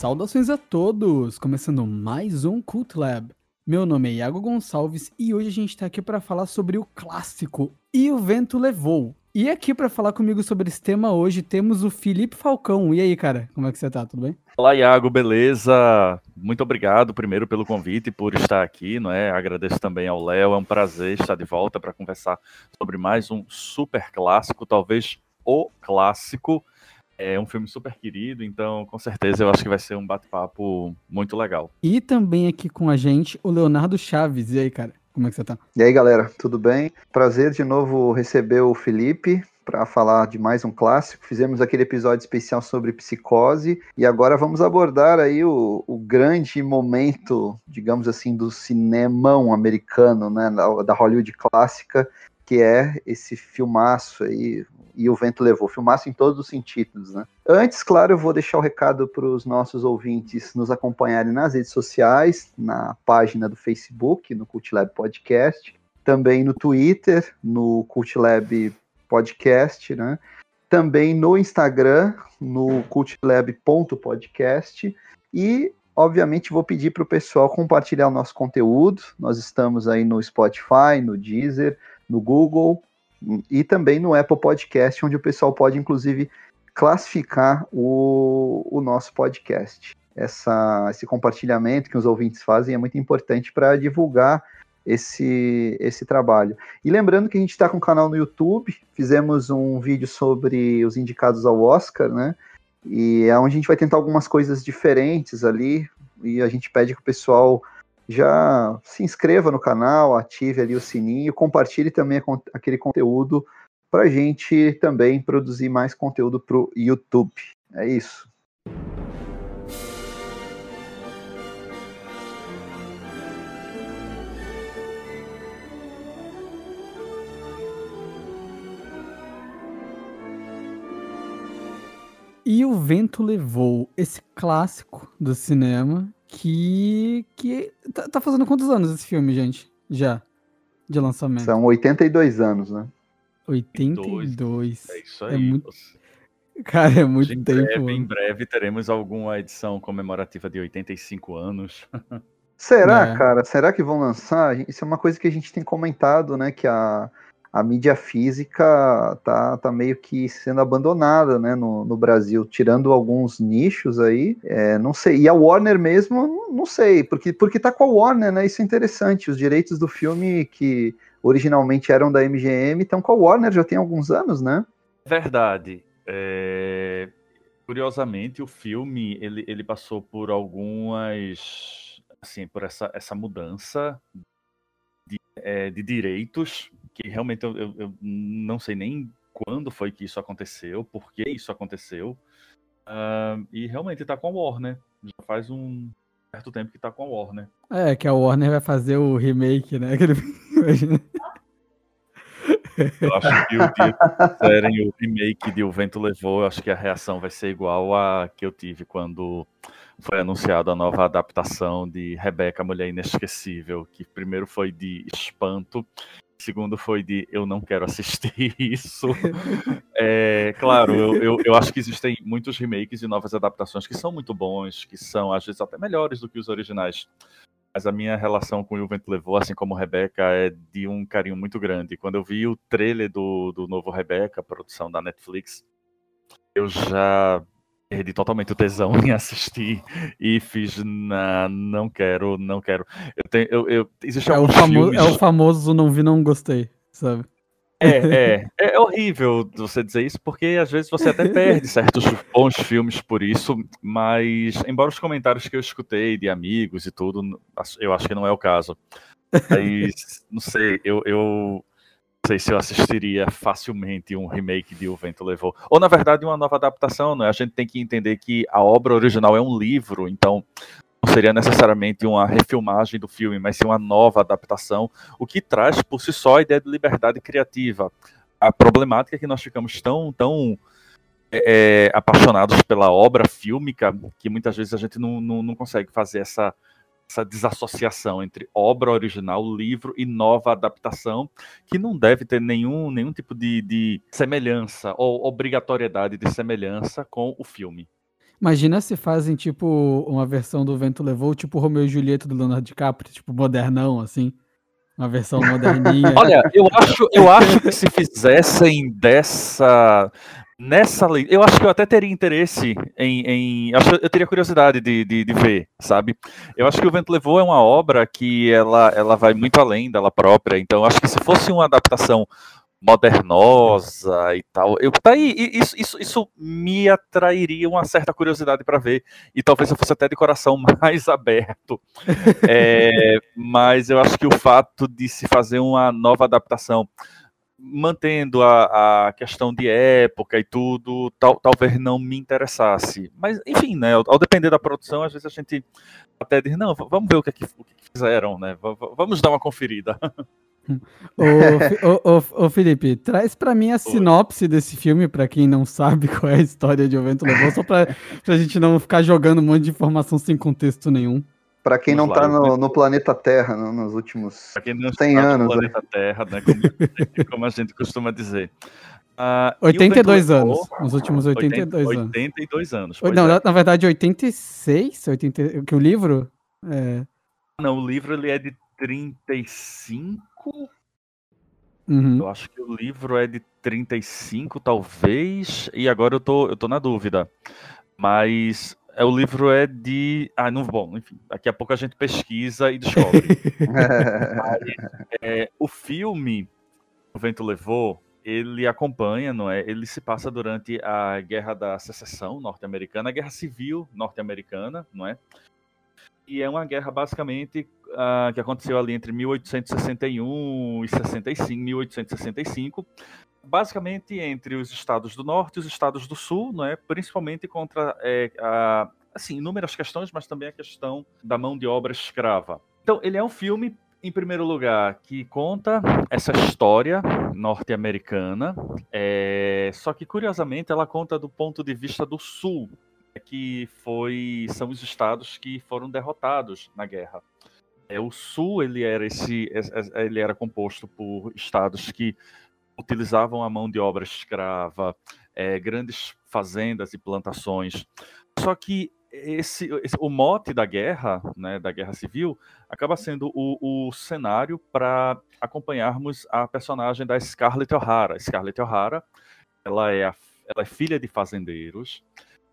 Saudações a todos! Começando mais um Cult Lab. Meu nome é Iago Gonçalves e hoje a gente está aqui para falar sobre o clássico E o Vento Levou. E aqui para falar comigo sobre esse tema hoje temos o Felipe Falcão. E aí, cara, como é que você tá? Tudo bem? Olá, Iago, beleza? Muito obrigado primeiro pelo convite e por estar aqui, não é? Agradeço também ao Léo, é um prazer estar de volta para conversar sobre mais um super clássico, talvez o clássico é um filme super querido, então com certeza eu acho que vai ser um bate-papo muito legal. E também aqui com a gente o Leonardo Chaves. E aí, cara, como é que você tá? E aí, galera, tudo bem? Prazer de novo receber o Felipe para falar de mais um clássico. Fizemos aquele episódio especial sobre psicose e agora vamos abordar aí o, o grande momento, digamos assim, do cinemão americano, né, da, da Hollywood clássica, que é esse filmaço aí, e o vento levou. Filmaço em todos os sentidos, né? Antes, claro, eu vou deixar o recado para os nossos ouvintes nos acompanharem nas redes sociais, na página do Facebook, no Cultlab Podcast, também no Twitter, no Cultlab Podcast, né? Também no Instagram, no cultlab.podcast e obviamente vou pedir para o pessoal compartilhar o nosso conteúdo. Nós estamos aí no Spotify, no Deezer, no Google, e também no Apple Podcast, onde o pessoal pode, inclusive, classificar o, o nosso podcast. Essa, esse compartilhamento que os ouvintes fazem é muito importante para divulgar esse, esse trabalho. E lembrando que a gente está com um canal no YouTube, fizemos um vídeo sobre os indicados ao Oscar, né? E é onde a gente vai tentar algumas coisas diferentes ali, e a gente pede que o pessoal já se inscreva no canal, ative ali o sininho, compartilhe também aquele conteúdo para a gente também produzir mais conteúdo para o YouTube. É isso. E o vento levou esse clássico do cinema que. que tá, tá, fazendo quantos anos esse filme, gente? Já. De lançamento. São 82 anos, né? 82. É isso aí. É muito... Cara, é muito em tempo. Breve, em breve teremos alguma edição comemorativa de 85 anos. Será, é. cara? Será que vão lançar? Isso é uma coisa que a gente tem comentado, né? Que a, a mídia física tá, tá meio que sendo abandonada né, no, no Brasil, tirando alguns nichos aí, é, não sei. E a Warner mesmo, não sei, porque, porque tá com a Warner, né? Isso é interessante. Os direitos do filme que originalmente eram da MGM estão com a Warner já tem alguns anos, né? Verdade. É... Curiosamente, o filme ele, ele passou por algumas. Assim, por essa, essa mudança de, é, de direitos que realmente eu, eu, eu, não sei nem quando foi que isso aconteceu, por que isso aconteceu. Uh, e realmente tá com a Warner. Já faz um certo tempo que tá com a Warner. É, que a Warner vai fazer o remake, né? Aquele... eu acho que o dia que fizerem o remake de O Vento Levou, eu acho que a reação vai ser igual a que eu tive quando foi anunciada a nova adaptação de Rebeca, Mulher Inesquecível, que primeiro foi de espanto segundo foi de eu não quero assistir isso. É, claro, eu, eu, eu, acho que existem muitos remakes e novas adaptações que são muito bons, que são às vezes até melhores do que os originais. Mas a minha relação com o Vento Levou, assim como Rebeca, é de um carinho muito grande. Quando eu vi o trailer do, do novo Rebeca, produção da Netflix, eu já perdi totalmente o tesão em assistir e fiz na, não quero, não quero. Eu tenho, eu, eu existe é o famoso, é o famoso não vi, não gostei, sabe? É, é, é horrível você dizer isso, porque às vezes você até perde certos bons filmes por isso, mas embora os comentários que eu escutei de amigos e tudo, eu acho que não é o caso. Mas, não sei, eu, eu sei se eu assistiria facilmente um remake de O Vento Levou. Ou, na verdade, uma nova adaptação, né? A gente tem que entender que a obra original é um livro, então não seria necessariamente uma refilmagem do filme, mas sim uma nova adaptação, o que traz por si só a ideia de liberdade criativa. A problemática é que nós ficamos tão, tão é, apaixonados pela obra fílmica que muitas vezes a gente não, não, não consegue fazer essa essa desassociação entre obra original, livro e nova adaptação, que não deve ter nenhum, nenhum tipo de, de semelhança ou obrigatoriedade de semelhança com o filme. Imagina se fazem, tipo, uma versão do Vento Levou, tipo Romeu e Julieta do Leonardo DiCaprio, tipo, modernão, assim. Uma versão moderninha. Olha, eu acho, eu acho que se fizessem dessa. Nessa lei, eu acho que eu até teria interesse em. em acho, eu teria curiosidade de, de, de, ver, sabe? Eu acho que o Vento Levou é uma obra que ela, ela vai muito além dela própria, então acho que se fosse uma adaptação modernosa e tal. Eu tá aí, isso, isso, isso me atrairia uma certa curiosidade para ver e talvez eu fosse até de coração mais aberto. É, mas eu acho que o fato de se fazer uma nova adaptação mantendo a, a questão de época e tudo, tal, talvez não me interessasse. Mas, enfim, né, ao, ao, depender da produção, às vezes a gente até diz, não, vamos ver o que, é que, o que fizeram, né? V vamos dar uma conferida. ô, ô, ô, Felipe, traz para mim a sinopse desse filme, para quem não sabe qual é a história de O Vento Levou, só pra, pra gente não ficar jogando um monte de informação sem contexto nenhum. Para quem não está no, no, planeta Terra no, nos últimos pra quem não 100 está anos. No planeta né? Terra, né, como, como, a gente costuma dizer. Uh, 82 anos. Nos últimos 82 80, anos. 82 anos. Não, é. na verdade, 86? 80, que o livro. É... Não, o livro ele é de 35. Uhum. Eu acho que o livro é de 35, talvez. E agora eu tô, eu tô na dúvida. Mas é, o livro é de. Ah, não. Bom, enfim. Daqui a pouco a gente pesquisa e descobre. é, o filme O Vento Levou, ele acompanha, não é? Ele se passa durante a Guerra da Secessão norte-americana, a Guerra Civil norte-americana, não é? E é uma guerra basicamente uh, que aconteceu ali entre 1861 e 65, 1865, basicamente entre os estados do norte e os estados do sul, não é? Principalmente contra é, a, assim inúmeras questões, mas também a questão da mão de obra escrava. Então ele é um filme em primeiro lugar, que conta essa história norte-americana, é... só que curiosamente ela conta do ponto de vista do sul, que foi são os estados que foram derrotados na guerra. É, o sul ele era esse ele era composto por estados que utilizavam a mão de obra escrava, é, grandes fazendas e plantações. Só que esse, esse, o mote da guerra, né, da guerra civil, acaba sendo o, o cenário para acompanharmos a personagem da Scarlett O'Hara. Scarlett O'Hara, ela é, a, ela é filha de fazendeiros,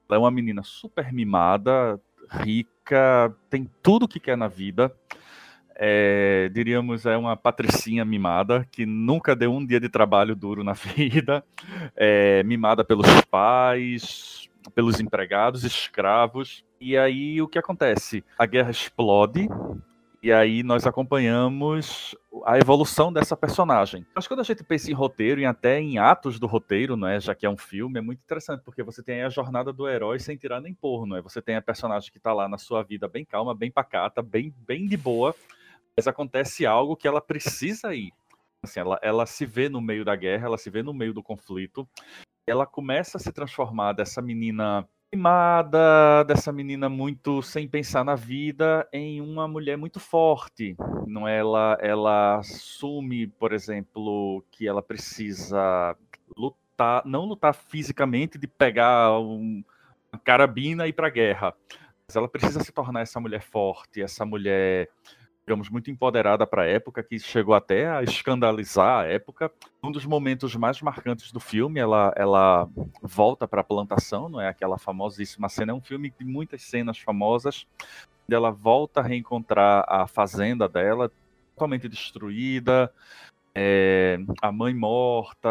ela é uma menina super mimada, rica, tem tudo que quer na vida. É, diríamos, é uma patricinha mimada, que nunca deu um dia de trabalho duro na vida, é, mimada pelos pais, pelos empregados, escravos. E aí o que acontece? A guerra explode, e aí nós acompanhamos a evolução dessa personagem. Mas quando a gente pensa em roteiro e até em atos do roteiro, não é, já que é um filme, é muito interessante porque você tem a jornada do herói sem tirar nem pôr, não é? Você tem a personagem que está lá na sua vida bem calma, bem pacata, bem bem de boa, mas acontece algo que ela precisa ir. Assim, ela, ela se vê no meio da guerra, ela se vê no meio do conflito, ela começa a se transformar dessa menina mimada, dessa menina muito sem pensar na vida, em uma mulher muito forte. Não é? ela, ela assume, por exemplo, que ela precisa lutar, não lutar fisicamente de pegar um, uma carabina e ir para a guerra, mas ela precisa se tornar essa mulher forte, essa mulher digamos, muito empoderada para a época, que chegou até a escandalizar a época. Um dos momentos mais marcantes do filme, ela, ela volta para a plantação, não é? Aquela famosíssima cena, é um filme de muitas cenas famosas, ela volta a reencontrar a fazenda dela, totalmente destruída, é, a mãe morta,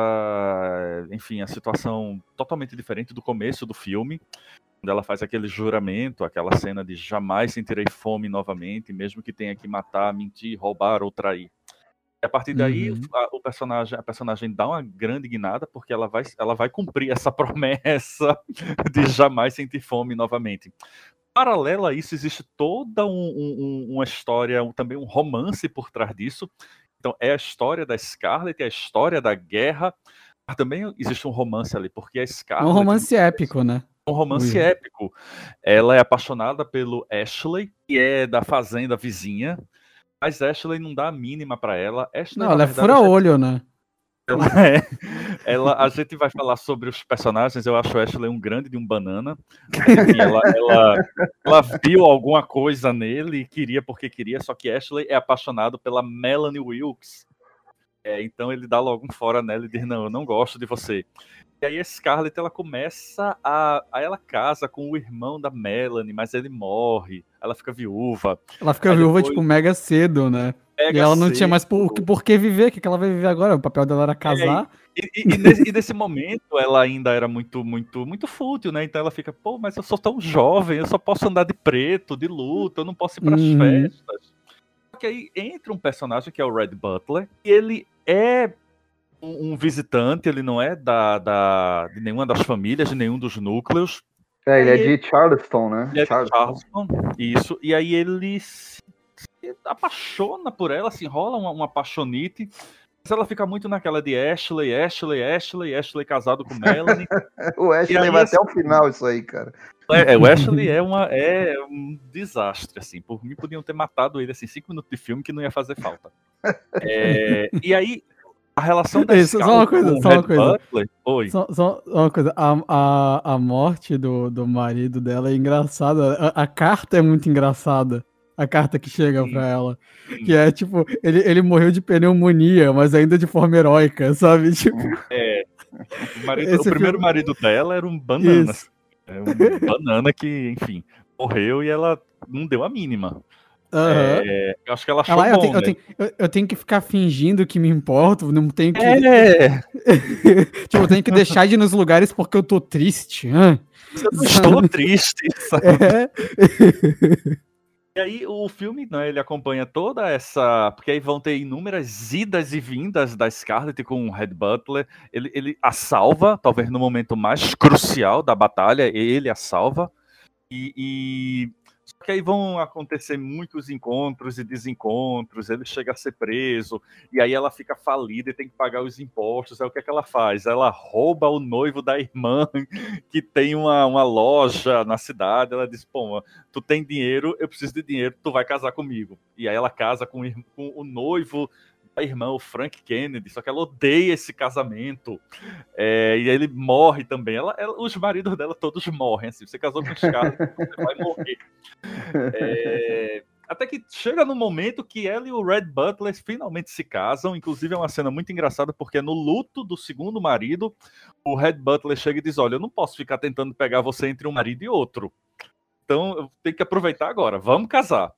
enfim, a situação totalmente diferente do começo do filme quando ela faz aquele juramento, aquela cena de jamais sentirei fome novamente, mesmo que tenha que matar, mentir, roubar ou trair. E a partir daí, uhum. a, o personagem, a personagem dá uma grande guinada, porque ela vai, ela vai cumprir essa promessa de jamais sentir fome novamente. Paralelo a isso, existe toda um, um, uma história, um, também um romance por trás disso. Então, é a história da Scarlett, é a história da guerra, mas também existe um romance ali, porque a Scarlett... Um romance épico, né? Um romance Ui. épico. Ela é apaixonada pelo Ashley, que é da fazenda vizinha, mas Ashley não dá a mínima para ela. Ashley, não, ela é fura-olho, né? Ela é. Ela, a gente vai falar sobre os personagens. Eu acho a Ashley um grande de um banana. Enfim, ela, ela, ela, viu alguma coisa nele e queria porque queria, só que Ashley é apaixonado pela Melanie Wilkes. É, então ele dá logo um fora nela e diz: Não, eu não gosto de você. E aí a Scarlett ela começa a. Aí ela casa com o irmão da Melanie, mas ele morre, ela fica viúva. Ela fica aí viúva, depois... tipo, mega cedo, né? Mega e ela não cedo. tinha mais por, por que viver, o que, ela vai viver agora? O papel dela era é, casar. É, e, e, e, nesse, e, nesse, momento ela ainda era muito, muito, muito fútil, né? Então ela fica, pô, mas eu sou tão jovem, eu só posso andar de preto, de luta, eu não posso ir para as uhum. festas. Que aí entra um personagem que é o Red Butler, e ele é um, um visitante, ele não é da, da, de nenhuma das famílias, de nenhum dos núcleos. É, ele é de Charleston, né? Ele é Charleston. Charleston, isso. E aí ele se, se apaixona por ela, se enrola uma, uma apaixonite. Mas ela fica muito naquela de Ashley, Ashley, Ashley, Ashley casado com Melanie. o Ashley vai assim, até o final isso aí, cara. É, é, o Ashley é, uma, é um desastre, assim. Por mim, podiam ter matado ele, assim, cinco minutos de filme que não ia fazer falta. É, e aí, a relação da Isso, só uma coisa, só uma coisa. Butler, Oi. Só, só, uma coisa, a, a, a morte do, do marido dela é engraçada. A, a carta é muito engraçada. A carta que chega Sim. pra ela. Sim. Que é tipo, ele, ele morreu de pneumonia, mas ainda de forma heróica, sabe? Tipo... É. O, marido, o primeiro filme... marido dela era um banana. É um banana que, enfim, morreu e ela não deu a mínima. Uhum. É, eu acho que ela achou ah, eu, bom, tenho, né? eu, tenho, eu, eu, tenho, que ficar fingindo que me importo, não tenho que. É. tipo, eu tenho que deixar de ir nos lugares porque eu tô triste. Eu não estou triste. Sabe? É. E aí o filme, né, ele acompanha toda essa, porque aí vão ter inúmeras idas e vindas da Scarlett com o Red Butler. Ele, ele a salva, talvez no momento mais crucial da batalha, ele a salva. E, e só que aí vão acontecer muitos encontros e desencontros, ele chega a ser preso, e aí ela fica falida e tem que pagar os impostos. Aí o que, é que ela faz? Ela rouba o noivo da irmã, que tem uma, uma loja na cidade. Ela diz: Pô, tu tem dinheiro, eu preciso de dinheiro, tu vai casar comigo. E aí ela casa com, com o noivo a irmã, o Frank Kennedy, só que ela odeia esse casamento. É, e ele morre também. Ela, ela, os maridos dela todos morrem. Assim, você casou com os caras, você vai morrer. É, até que chega no momento que ela e o Red Butler finalmente se casam. Inclusive, é uma cena muito engraçada, porque no luto do segundo marido, o Red Butler chega e diz: Olha, eu não posso ficar tentando pegar você entre um marido e outro. Então, eu tenho que aproveitar agora. Vamos casar.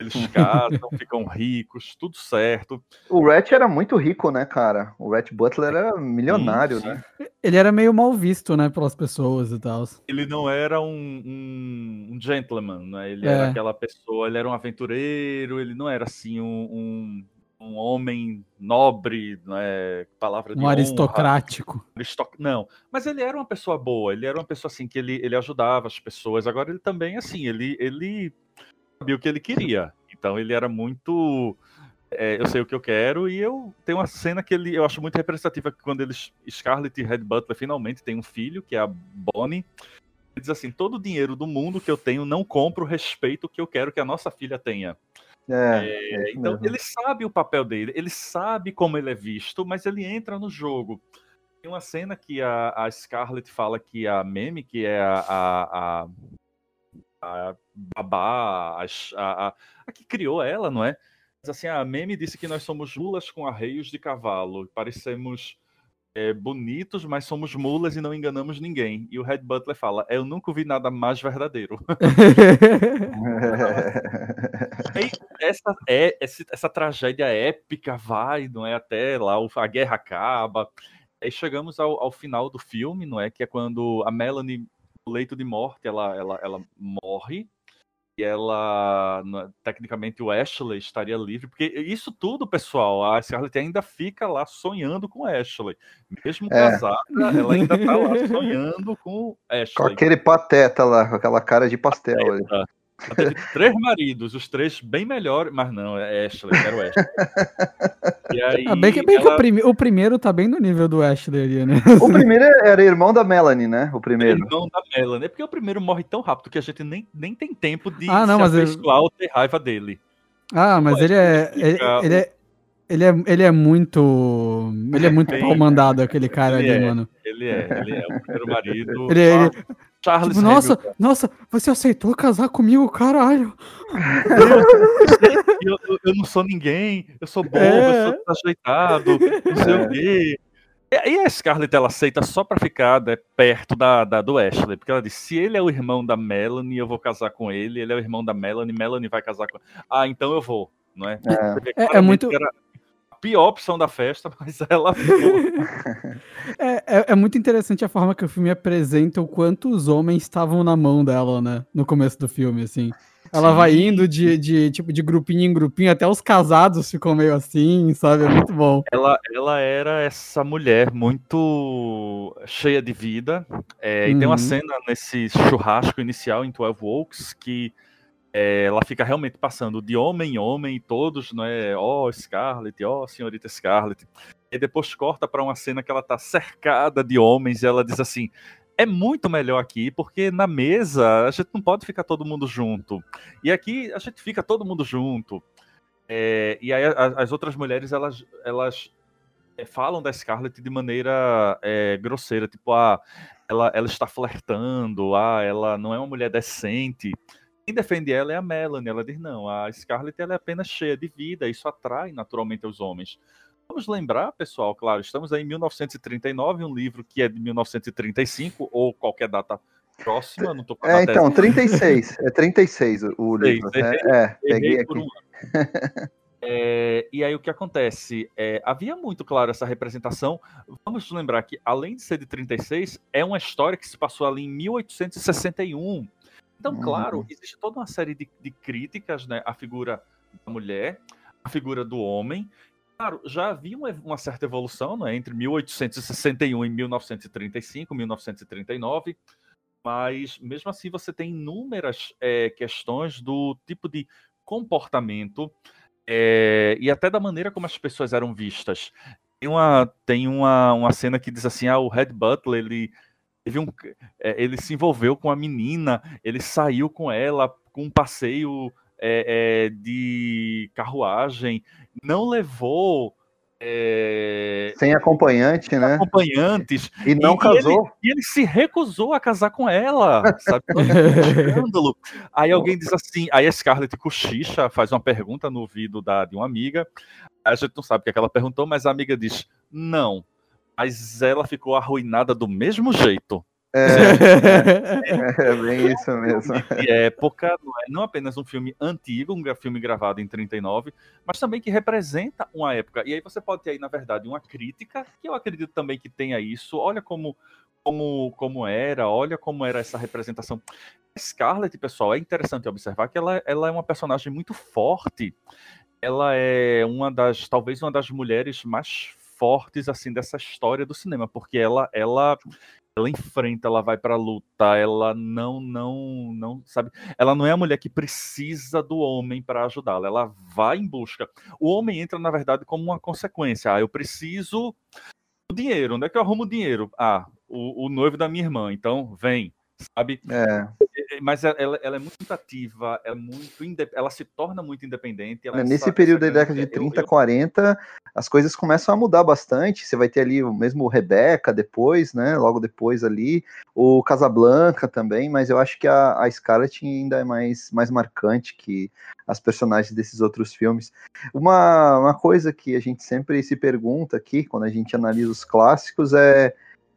Eles casam, ficam ricos, tudo certo. O Rat era muito rico, né, cara? O Rat Butler era milionário, sim, sim. né? Ele era meio mal visto, né, pelas pessoas e tal. Ele não era um, um, um gentleman, né? Ele é. era aquela pessoa, ele era um aventureiro, ele não era assim um, um, um homem nobre, né? Palavra de Um honra. aristocrático. Aristoc... Não, mas ele era uma pessoa boa, ele era uma pessoa assim que ele, ele ajudava as pessoas. Agora ele também, assim, ele, ele sabia o que ele queria. Então ele era muito. É, eu sei o que eu quero, e eu tenho uma cena que ele, eu acho muito representativa quando eles, Scarlett e Red Butler finalmente têm um filho, que é a Bonnie. Ele diz assim: todo o dinheiro do mundo que eu tenho não compra o respeito que eu quero que a nossa filha tenha. É, é, é então mesmo. ele sabe o papel dele, ele sabe como ele é visto, mas ele entra no jogo. Tem uma cena que a, a Scarlett fala que a Meme, que é a, a, a a babá, a, a, a, que criou ela, não é? Mas assim, a Meme disse que nós somos mulas com arreios de cavalo, parecemos é, bonitos, mas somos mulas e não enganamos ninguém. E o Red Butler fala: Eu nunca vi nada mais verdadeiro. Essa, é, essa, essa, tragédia épica vai, não é? Até lá a guerra acaba. Aí chegamos ao, ao final do filme, não é? Que é quando a Melanie leito de morte, ela, ela, ela morre e ela, tecnicamente, o Ashley estaria livre, porque isso tudo, pessoal, a Scarlett ainda fica lá sonhando com Ashley. Mesmo é. casada, ela ainda tá lá sonhando com o Ashley. Com aquele pateta lá, com aquela cara de pastel. Teve três maridos, os três bem melhores, mas não, é Ashley, era o Ashley. E aí, ah, bem que, bem ela... que o, prime... o, primeiro tá bem no nível do Ashley ali, né? O primeiro era irmão da Melanie, né? O primeiro. Irmão da Melanie, é porque o primeiro morre tão rápido que a gente nem, nem tem tempo de ah, não, se mas ou ter raiva dele. Ah, mas ele é, ele, ele, é. Ele é, ele é muito. Ele é muito pau mandado, aquele cara ele ali, é, mano. Ele é, ele é o primeiro marido. Ele, ele, Charles tipo, nossa, Hamilton. nossa, você aceitou casar comigo, caralho. eu, eu, eu não sou ninguém, eu sou bobo, É. eu sou desajeitado, não sei É. o quê. E e a Scarlett ela aceita só pra ficar né, perto da, da- do Ashley, porque ela diz: se ele é o irmão da Melanie, eu vou casar com ele, ele é o irmão da Melanie, Melanie vai casar com Ah, então eu vou, não é? É. É- é muito- Era pior opção da festa, mas ela foi. É, é, é muito interessante a forma que o filme apresenta o quanto os homens estavam na mão dela, né? No começo do filme, assim. Ela Sim. vai indo de, de, tipo, de grupinho em grupinho, até os casados ficam meio assim, sabe? É muito bom. Ela, ela era essa mulher muito cheia de vida. é, E tem Uhum. uma cena nesse churrasco inicial em 12 Oaks que é, ela fica realmente passando de homem em homem, todos, não é? Ó, Scarlett, ó, senhorita Scarlett. E depois corta para uma cena que ela tá cercada de homens e ela diz assim: é muito melhor aqui, porque na mesa a gente não pode ficar todo mundo junto. E aqui a gente fica todo mundo junto. É, e aí a- as outras mulheres, elas, elas é, falam da Scarlett de maneira é, grosseira, tipo, ah, ela, ela está flertando, ah, ela não é uma mulher decente. Quem defende ela é a Melanie. Ela diz, não, a Scarlett ela é apenas cheia de vida, isso atrai naturalmente os homens. Vamos lembrar, pessoal, claro, estamos aí em 1939, um livro que é de 1935, ou qualquer data próxima, não tô com a É, então, 36. É 36 o, livro. né? É, Errei peguei por aqui. um. É, e aí o que acontece? É, havia muito claro essa representação. Vamos lembrar que, além de ser de 36, é uma história que se passou ali em 1861. Então, Uhum. claro, existe toda uma série de, de críticas né, à figura da mulher, à figura do homem. Claro, já havia uma, uma certa evolução né, entre 1861 e 1935, 1939 mas mesmo assim você tem inúmeras é, questões do tipo de comportamento é, e até da maneira como as pessoas eram vistas. Tem uma, tem uma, uma cena que diz assim: ah, o Red Butler ele, teve um, é, ele se envolveu com a menina, ele saiu com ela com um passeio é, é, de carruagem, não levou. é, Sem acompanhante, né? acompanhantes E não e casou. e ele se recusou a casar com ela, sabe? Escândalo. Aí alguém diz assim, aí a Scarlett cochicha, faz uma pergunta no ouvido da, de uma amiga, a gente não sabe o que, é que ela perguntou, mas a amiga diz, não, mas ela ficou arruinada do mesmo jeito. É, é bem isso mesmo. De época, não é não apenas um filme antigo, um filme gravado em 39, mas também que representa uma época. E aí você pode ter aí, na verdade, uma crítica, que eu acredito também que tenha isso. Olha como como, como era, olha como era essa representação. Scarlett, pessoal, é interessante observar que ela, ela é uma personagem muito forte. Ela é uma das, talvez uma das mulheres mais fortes assim dessa história do cinema, porque ela ela ela enfrenta, ela vai pra luta, ela não não não sabe, ela não é a mulher que precisa do homem para ajudá-la, ela vai em busca. O homem entra na verdade como uma consequência. Ah, eu preciso do dinheiro, onde é que eu arrumo dinheiro? Ah, o, o noivo da minha irmã, então vem, sabe? É. Mas ela, ela é muito ativa, ela, é muito ela se torna muito independente. ela é Nesse essa- período da década de grande- eu- 30, eu- 40, as coisas começam a mudar bastante. Você vai ter ali o mesmo Rebeca depois, né? Logo depois ali, o Casablanca também, mas eu acho que a, a Scarlett ainda é mais, mais marcante que as personagens desses outros filmes. Uma, uma coisa que a gente sempre se pergunta aqui, quando a gente analisa os clássicos, é,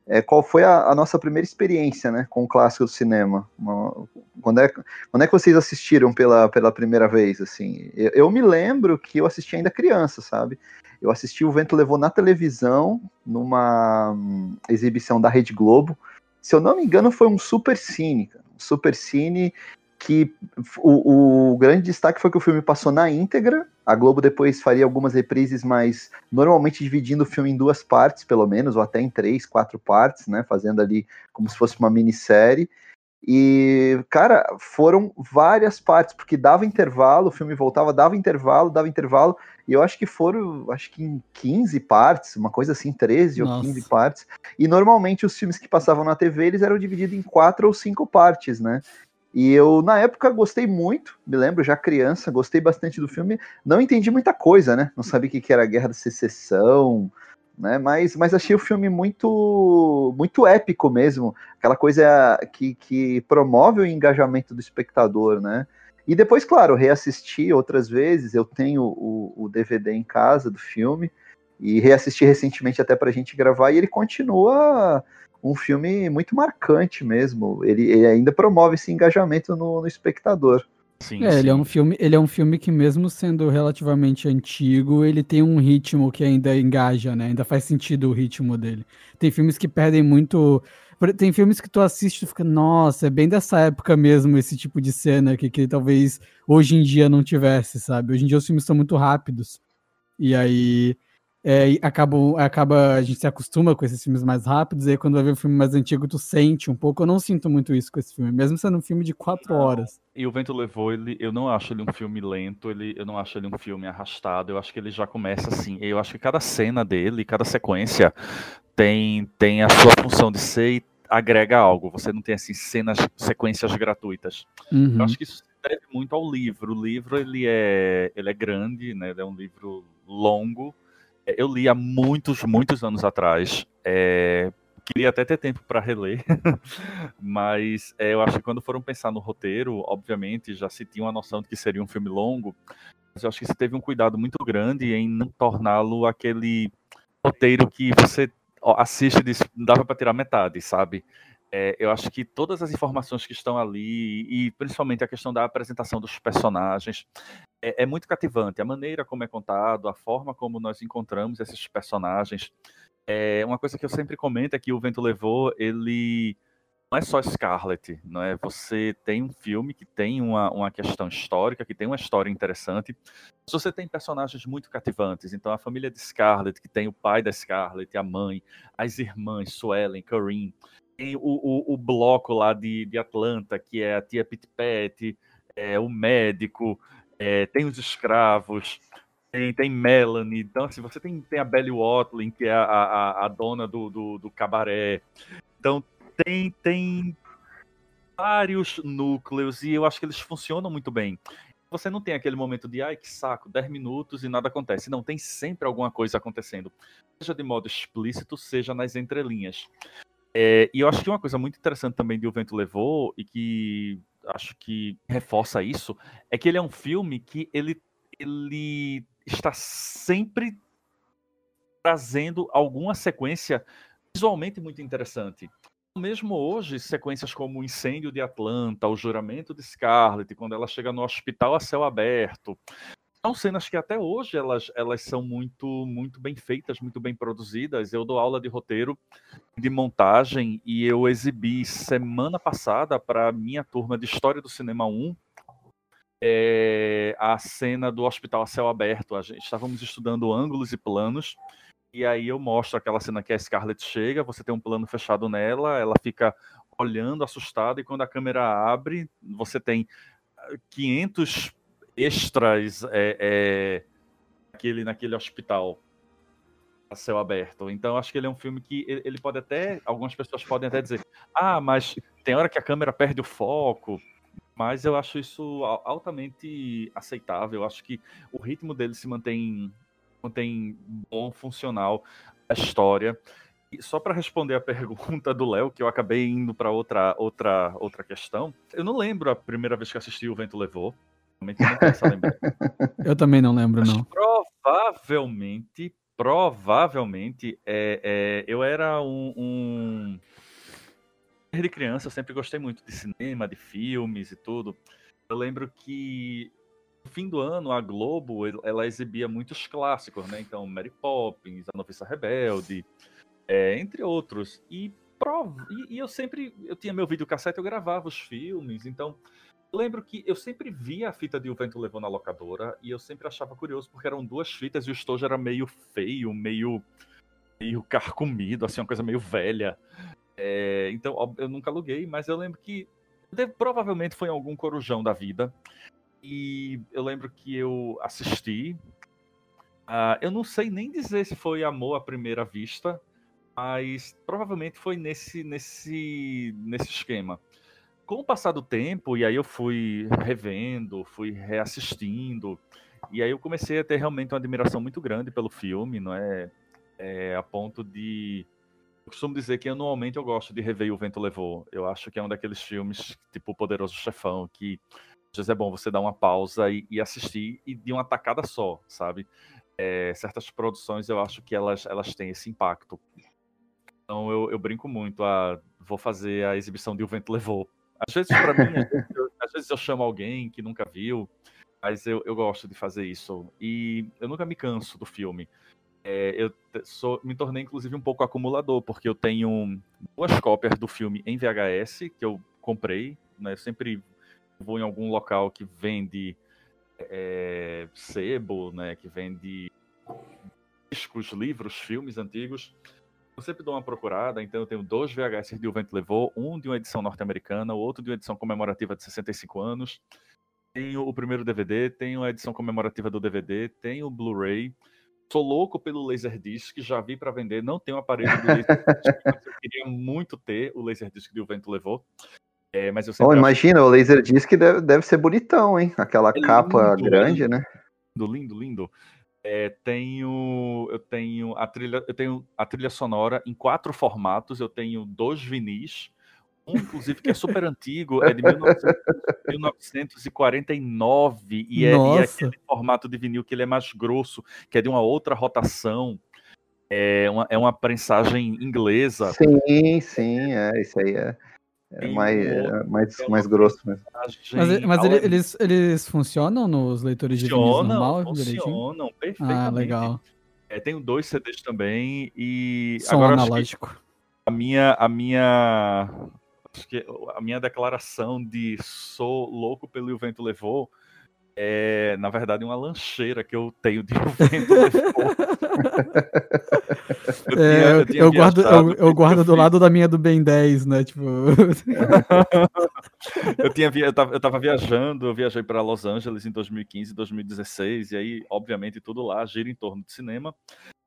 é qual foi a, a nossa primeira experiência né, com o clássico do cinema? Uma- quando, é, quando é que vocês assistiram pela, pela primeira vez? Assim, eu, eu me lembro que eu assisti ainda criança, sabe? Eu assisti O Vento Levou na televisão, numa hum, exibição da Rede Globo. Se eu não me engano, foi um super cine, um super cine que o, o grande destaque foi que o filme passou na íntegra. A Globo depois faria algumas reprises, mas normalmente dividindo o filme em duas partes, pelo menos, ou até em três, quatro partes, né? Fazendo ali como se fosse uma minissérie. E, cara, foram várias partes, porque dava intervalo, o filme voltava, dava intervalo, dava intervalo, e eu acho que foram, acho que em 15 partes, uma coisa assim, 13 ou Nossa. 15 partes. E normalmente os filmes que passavam na TV, eles eram divididos em quatro ou cinco partes, né? E eu, na época, gostei muito, me lembro, já criança, gostei bastante do filme. Não entendi muita coisa, né? Não sabia o que era a Guerra da Secessão, né? Mas, mas achei o filme muito muito épico mesmo. Aquela coisa que, que promove o engajamento do espectador, né? E depois, claro, reassisti outras vezes. Eu tenho o, o DVD em casa do filme e reassisti recentemente até para a gente gravar. E ele continua um filme muito marcante mesmo. Ele, ele ainda promove esse engajamento no, no espectador. Sim, é, sim. ele é um filme, ele é um filme que mesmo sendo relativamente antigo, ele tem um ritmo que ainda engaja, né? Ainda faz sentido o ritmo dele. Tem filmes que perdem muito, tem filmes que tu assiste e fica, nossa, é bem dessa época mesmo esse tipo de cena que, que talvez hoje em dia não tivesse, sabe? Hoje em dia os filmes são muito rápidos. E aí é, acaba, acaba, a gente se acostuma com esses filmes mais rápidos, e aí quando vai ver um filme mais antigo, tu sente um pouco. Eu não sinto muito isso com esse filme, mesmo sendo um filme de quatro horas. E o Vento Levou, ele, eu não acho ele um filme lento, ele, eu não acho ele um filme arrastado, eu acho que ele já começa assim. Eu acho que cada cena dele, cada sequência, tem, tem a sua função de ser e agrega algo. Você não tem assim cenas, sequências gratuitas. Uhum. Eu acho que isso deve muito ao livro. O livro ele é, ele é grande, né? Ele é um livro longo eu li há muitos, muitos anos atrás. É, queria até ter tempo para reler, mas é, eu acho que quando foram pensar no roteiro, obviamente já se tinha uma noção de que seria um filme longo, mas eu acho que se teve um cuidado muito grande em não torná-lo aquele roteiro que você assiste e diz, dava para tirar metade, sabe? É, eu acho que todas as informações que estão ali, e principalmente a questão da apresentação dos personagens, é, é, muito cativante. A maneira como é contado, a forma como nós encontramos esses personagens. É, uma coisa que eu sempre comento é que o Vento Levou, ele não é só Scarlet, não é? Você tem um filme que tem uma, uma questão histórica, que tem uma história interessante. Você tem personagens muito cativantes. Então, a família de Scarlet, que tem o pai da Scarlet, a mãe, as irmãs, Suellen, Corinne, tem o, o, o, bloco lá de, de Atlanta, que é a tia Pit Pat, é, o médico, é, tem os escravos, tem, tem Melanie. Então, assim, você tem, tem a Belly Watling, que é a, a, a dona do, do, do, cabaré. Então, tem, tem vários núcleos e eu acho que eles funcionam muito bem. Você não tem aquele momento de, ai, que saco, 10 minutos e nada acontece. Não, tem sempre alguma coisa acontecendo. Seja de modo explícito, seja nas entrelinhas. É, e eu acho que uma coisa muito interessante também de O Vento Levou, e que acho que reforça isso, é que ele é um filme que ele, ele está sempre trazendo alguma sequência visualmente muito interessante. Mesmo hoje, sequências como o incêndio de Atlanta, o juramento de Scarlett, quando ela chega no hospital a céu aberto, são cenas que até hoje elas, elas são muito muito bem feitas, muito bem produzidas. Eu dou aula de roteiro, de montagem e eu exibi semana passada para minha turma de História do Cinema 1 é, a cena do Hospital a Céu Aberto. A gente estávamos estudando ângulos e planos e aí eu mostro aquela cena que a Scarlett chega, você tem um plano fechado nela, ela fica olhando assustada e quando a câmera abre, você tem 500 extras é, é, naquele, naquele hospital a céu aberto. Então, acho que ele é um filme que ele pode até. Algumas pessoas podem até dizer: ah, mas tem hora que a câmera perde o foco. Mas eu acho isso altamente aceitável. Eu acho que o ritmo dele se mantém, mantém bom, funcional. A história. E só para responder a pergunta do Léo, que eu acabei indo para outra, outra, outra questão, eu não lembro a primeira vez que assisti O Vento Levou. Eu também não lembro, não. provavelmente, provavelmente, é, é, eu era um, um... Desde criança, eu sempre gostei muito de cinema, de filmes e tudo. Eu lembro que no fim do ano, a Globo, ela exibia muitos clássicos, né? Então, Mary Poppins, A Noviça Rebelde, é, entre outros. E, prov... e, e eu sempre, eu tinha meu videocassete, eu gravava os filmes, então lembro que eu sempre via a fita de O Vento Levou na locadora e eu sempre achava curioso porque eram duas fitas e o estojo era meio feio, meio, meio carcomido, assim, uma coisa meio velha. É, então, eu nunca aluguei, mas eu lembro que deve, provavelmente foi em algum corujão da vida. E eu lembro que eu assisti. Uh, eu não sei nem dizer se foi amor à primeira vista, mas provavelmente foi nesse, nesse, nesse esquema com o passar do tempo, e aí eu fui revendo, fui reassistindo, e aí eu comecei a ter realmente uma admiração muito grande pelo filme, não é? é a ponto de. Eu costumo dizer que anualmente eu gosto de rever O Vento Levou. Eu acho que é um daqueles filmes, tipo O Poderoso Chefão, que às vezes é bom você dar uma pausa e, e assistir e de uma tacada só, sabe? É, certas produções eu acho que elas, elas têm esse impacto. Então eu, eu brinco muito, a, ah, vou fazer a exibição de O Vento Levou às vezes, para mim, às vezes, eu, às vezes, eu, chamo alguém que nunca viu, mas eu, eu gosto de fazer isso. E eu nunca me canso do filme. É, eu sou, me tornei, inclusive, um pouco acumulador, porque eu tenho duas cópias do filme em VHS que eu comprei. Né? Eu sempre vou em algum local que vende é, sebo, né? que vende discos, livros, filmes antigos. Eu sempre dou uma procurada, então eu tenho dois VHS de O Vento Levou, um de uma edição norte-americana, o outro de uma edição comemorativa de 65 anos. Tenho o primeiro DVD, tenho a edição comemorativa do DVD, tenho o Blu-ray. Sou louco pelo Laserdisc, já vi para vender, não tenho aparelho do Laserdisc, mas eu queria muito ter o Laserdisc de O Vento Levou. É, mas eu oh, imagina, o Laserdisc deve, deve ser bonitão, hein? Aquela é capa lindo, grande, né? Lindo, lindo, lindo. É, tenho, eu tenho a trilha, eu tenho a trilha sonora em quatro formatos. Eu tenho dois vinis, um inclusive que é super antigo, é de 1949 e é, e é, aquele formato de vinil que ele é mais grosso, que é de uma outra rotação. É uma, é uma prensagem inglesa. Sim, sim, é isso aí é. É mais, é mais, mais grosso mesmo. Mas, mas ele, eles, eles funcionam nos leitores de vinil normal? Funcionam, perfeitamente. Ah, legal. É, tenho dois CDs também e... Som agora, analógico. A minha, a minha... Acho que a minha declaração de sou louco pelo e o vento levou é, na verdade, uma lancheira que eu tenho de vento levou. eu, é, eu, eu guardo, eu, eu guardo do lado da minha do Ben 10, né? Tipo... eu, tinha, eu, tava, eu tava viajando, eu viajei para Los Angeles em 2015, 2016, e aí, obviamente, tudo lá gira em torno de cinema.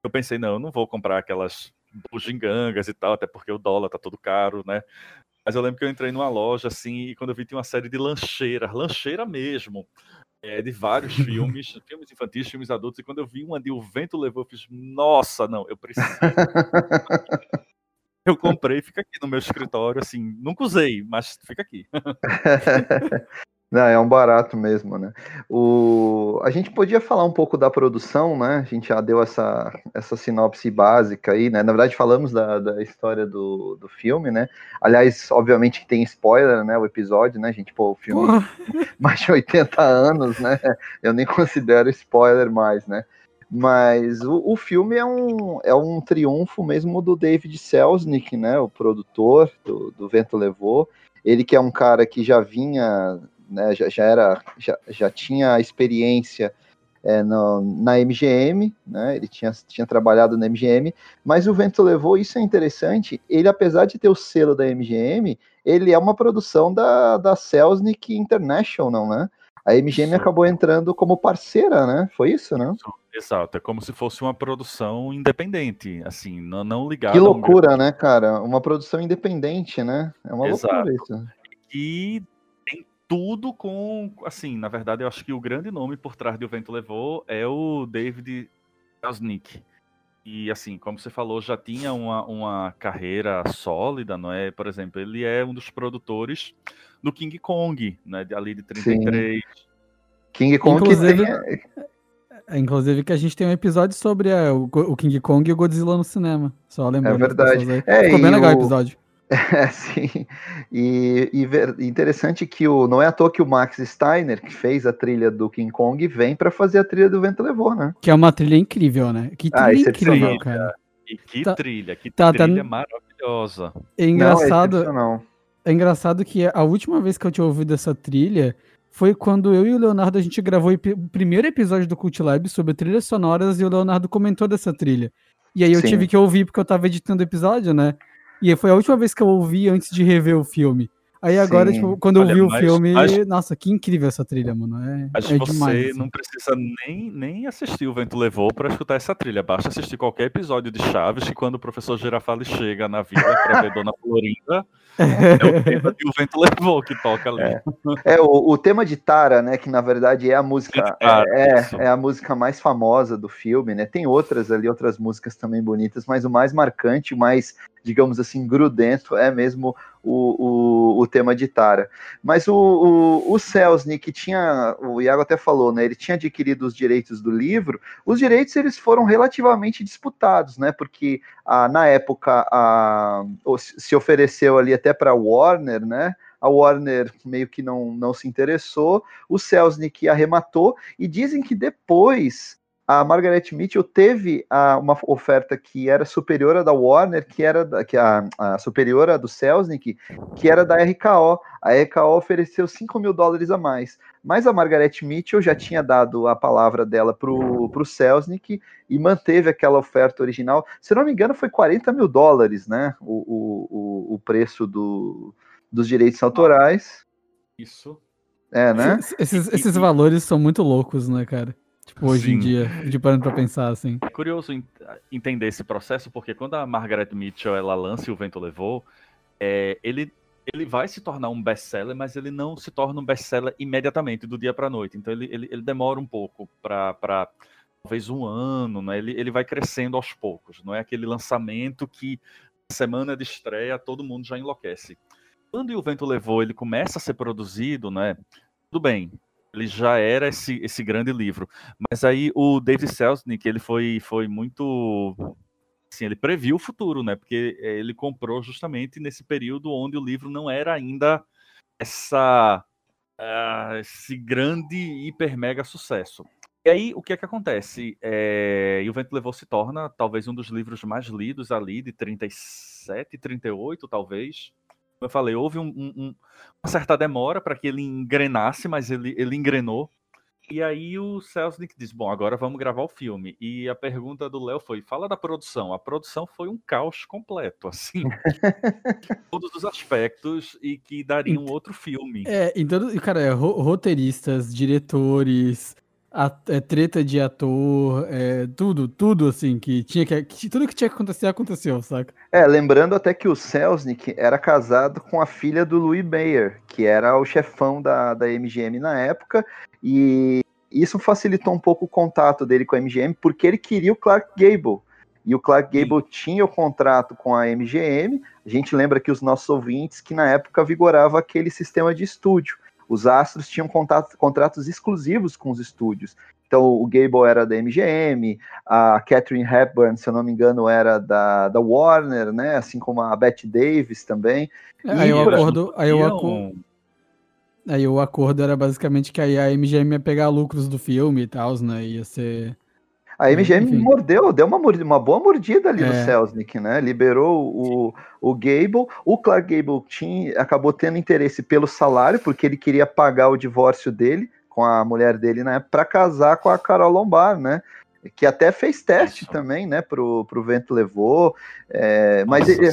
Eu pensei, não, eu não vou comprar aquelas bugigangas e tal, até porque o dólar tá todo caro, né? Mas eu lembro que eu entrei numa loja assim, e quando eu vi tinha uma série de lancheiras, lancheira mesmo é, de vários filmes, filmes infantis, filmes adultos, e quando eu vi uma de O Vento Levou, eu fiz, nossa, não, eu preciso. eu comprei, fica aqui no meu escritório, assim, nunca usei, mas fica aqui. Não, é um barato mesmo, né? O... A gente podia falar um pouco da produção, né? A gente já deu essa, essa sinopse básica aí, né? Na verdade, falamos da, da história do, do filme, né? Aliás, obviamente tem spoiler, né? O episódio, né, gente? Pô, o filme mais de 80 anos, né? Eu nem considero spoiler mais, né? Mas o, o filme é um, é um triunfo mesmo do David Selznick, né? O produtor do, do Vento Levou. Ele que é um cara que já vinha né, já, já, era, já, já tinha experiência é, no, na MGM, né, ele tinha, tinha trabalhado na MGM, mas o Vento Levou, isso é interessante, ele apesar de ter o selo da MGM, ele é uma produção da, da Selznick International, né? A MGM isso. acabou entrando como parceira, né? Foi isso, né? Exato, é como se fosse uma produção independente, assim, não, não ligada. Que loucura, né, cara? Uma produção independente, né? É uma Exato. loucura isso. E tudo com, assim, na verdade, eu acho que o grande nome por trás de O Vento Levou é o David Selznick. E, assim, como você falou, já tinha uma, uma carreira sólida, não é? Por exemplo, ele é um dos produtores do King Kong, né? Ali de 33. Sim. King Kong inclusive, tem... É, inclusive que a gente tem um episódio sobre é, o, o, King Kong e o Godzilla no cinema. Só lembrando. É verdade. É, Ficou bem legal o episódio. É, sim. E, e ver, interessante que o, não é à toa que o Max Steiner, que fez a trilha do King Kong, vem para fazer a trilha do Vento Levou, né? Que é uma trilha incrível, né? Que ah, trilha ah, incrível, trilha, cara. E que tá, trilha, que tá, tá trilha tá... maravilhosa. É engraçado. Não, é, é engraçado que a última vez que eu tinha ouvido essa trilha foi quando eu e o Leonardo a gente gravou o primeiro episódio do Cult Lab sobre trilhas sonoras e o Leonardo comentou dessa trilha. E aí eu Sim. tive que ouvir porque eu tava editando o episódio, né? E foi a última vez que eu ouvi antes de rever o filme. Aí agora, tipo, quando Olha, eu vi o filme, mas, nossa, que incrível essa trilha, mano. É, mas é você demais, assim. não precisa nem, nem assistir O Vento Levou para escutar essa trilha. Basta assistir qualquer episódio de Chaves que quando o professor Girafales chega na vila para ver Dona Florinda, É o tema de O Vento Levou que toca ali. É, é o, o, tema de Tara, né? Que na verdade é a música. Tara, é, é, é, a música mais famosa do filme, né? Tem outras ali, outras músicas também bonitas, mas o mais marcante, o mais digamos assim, grudento, é mesmo o, o, o tema de Tara. Mas o, o, o Selznick tinha, o Iago até falou, né, ele tinha adquirido os direitos do livro, os direitos eles foram relativamente disputados, né, porque ah, na época ah, se ofereceu ali até para Warner, né, a Warner meio que não, não se interessou, o Selznick arrematou, e dizem que depois a Margaret Mitchell teve a, uma oferta que era superior à da Warner, que era da, que a, a superior à do Selznick, que era da RKO. A RKO ofereceu 5 mil dólares a mais. Mas a Margaret Mitchell já tinha dado a palavra dela para o Selznick e manteve aquela oferta original. Se não me engano, foi 40 mil dólares, né? O, o, o preço do, dos direitos autorais. Isso. É, né? Esses, esses valores são muito loucos, né, cara? Tipo, hoje Sim. em dia, de parando pra pensar assim. É curioso entender esse processo, porque quando a Margaret Mitchell ela lança O Vento Levou, é, ele, ele vai se tornar um best-seller, mas ele não se torna um best-seller imediatamente, do dia pra noite. Então ele, ele, ele demora um pouco pra talvez um ano, né? Ele, ele vai crescendo aos poucos. Não é aquele lançamento que na semana de estreia todo mundo já enlouquece. Quando O Vento Levou ele começa a ser produzido, né? Tudo bem, ele já era esse, esse grande livro. Mas aí o David Selznick, ele foi, foi muito... Assim, ele previu o futuro, né? Porque eh, ele comprou justamente nesse período onde o livro não era ainda essa... Uh, esse grande, hiper, mega sucesso. E aí, o que é que acontece? É, e o Vento Levou se torna talvez um dos livros mais lidos ali, de 37, 38, talvez eu falei, houve um, um, uma certa demora para que ele engrenasse, mas ele, ele engrenou. E aí o Selznick diz: Bom, agora vamos gravar o filme. E a pergunta do Léo foi: fala da produção. A produção foi um caos completo, assim. todos os aspectos e que daria um outro filme. É, então, cara, é, roteiristas, diretores, a, é, treta de ator, é, tudo, tudo assim, que tinha que, que, Tudo que tinha que acontecer, aconteceu, saca? É, lembrando até que o Selznick era casado com a filha do Louis Bayer, que era o chefão da, da MGM na época, e isso facilitou um pouco o contato dele com a MGM, porque ele queria o Clark Gable. E o Clark Gable Sim. tinha o contrato com a MGM. A gente lembra que os nossos ouvintes que na época vigorava aquele sistema de estúdio. Os astros tinham contato, contratos exclusivos com os estúdios. Então, o Gable era da MGM, a Catherine Hepburn, se eu não me engano, era da, da Warner, né? Assim como a Bette Davis também. É, aí, o acordo, aí, o acordo, aí o acordo era basicamente que aí a MGM ia pegar lucros do filme e tal, né? Ia ser a MGM Enfim. mordeu, deu uma, uma boa mordida ali é. no Selznick, né? Liberou o, o Gable. O Clark Gable tinha, acabou tendo interesse pelo salário, porque ele queria pagar o divórcio dele com a mulher dele, né? Para casar com a Carol Lombard, né? Que até fez teste também, né? Pro, pro Vento Levou. É, mas é,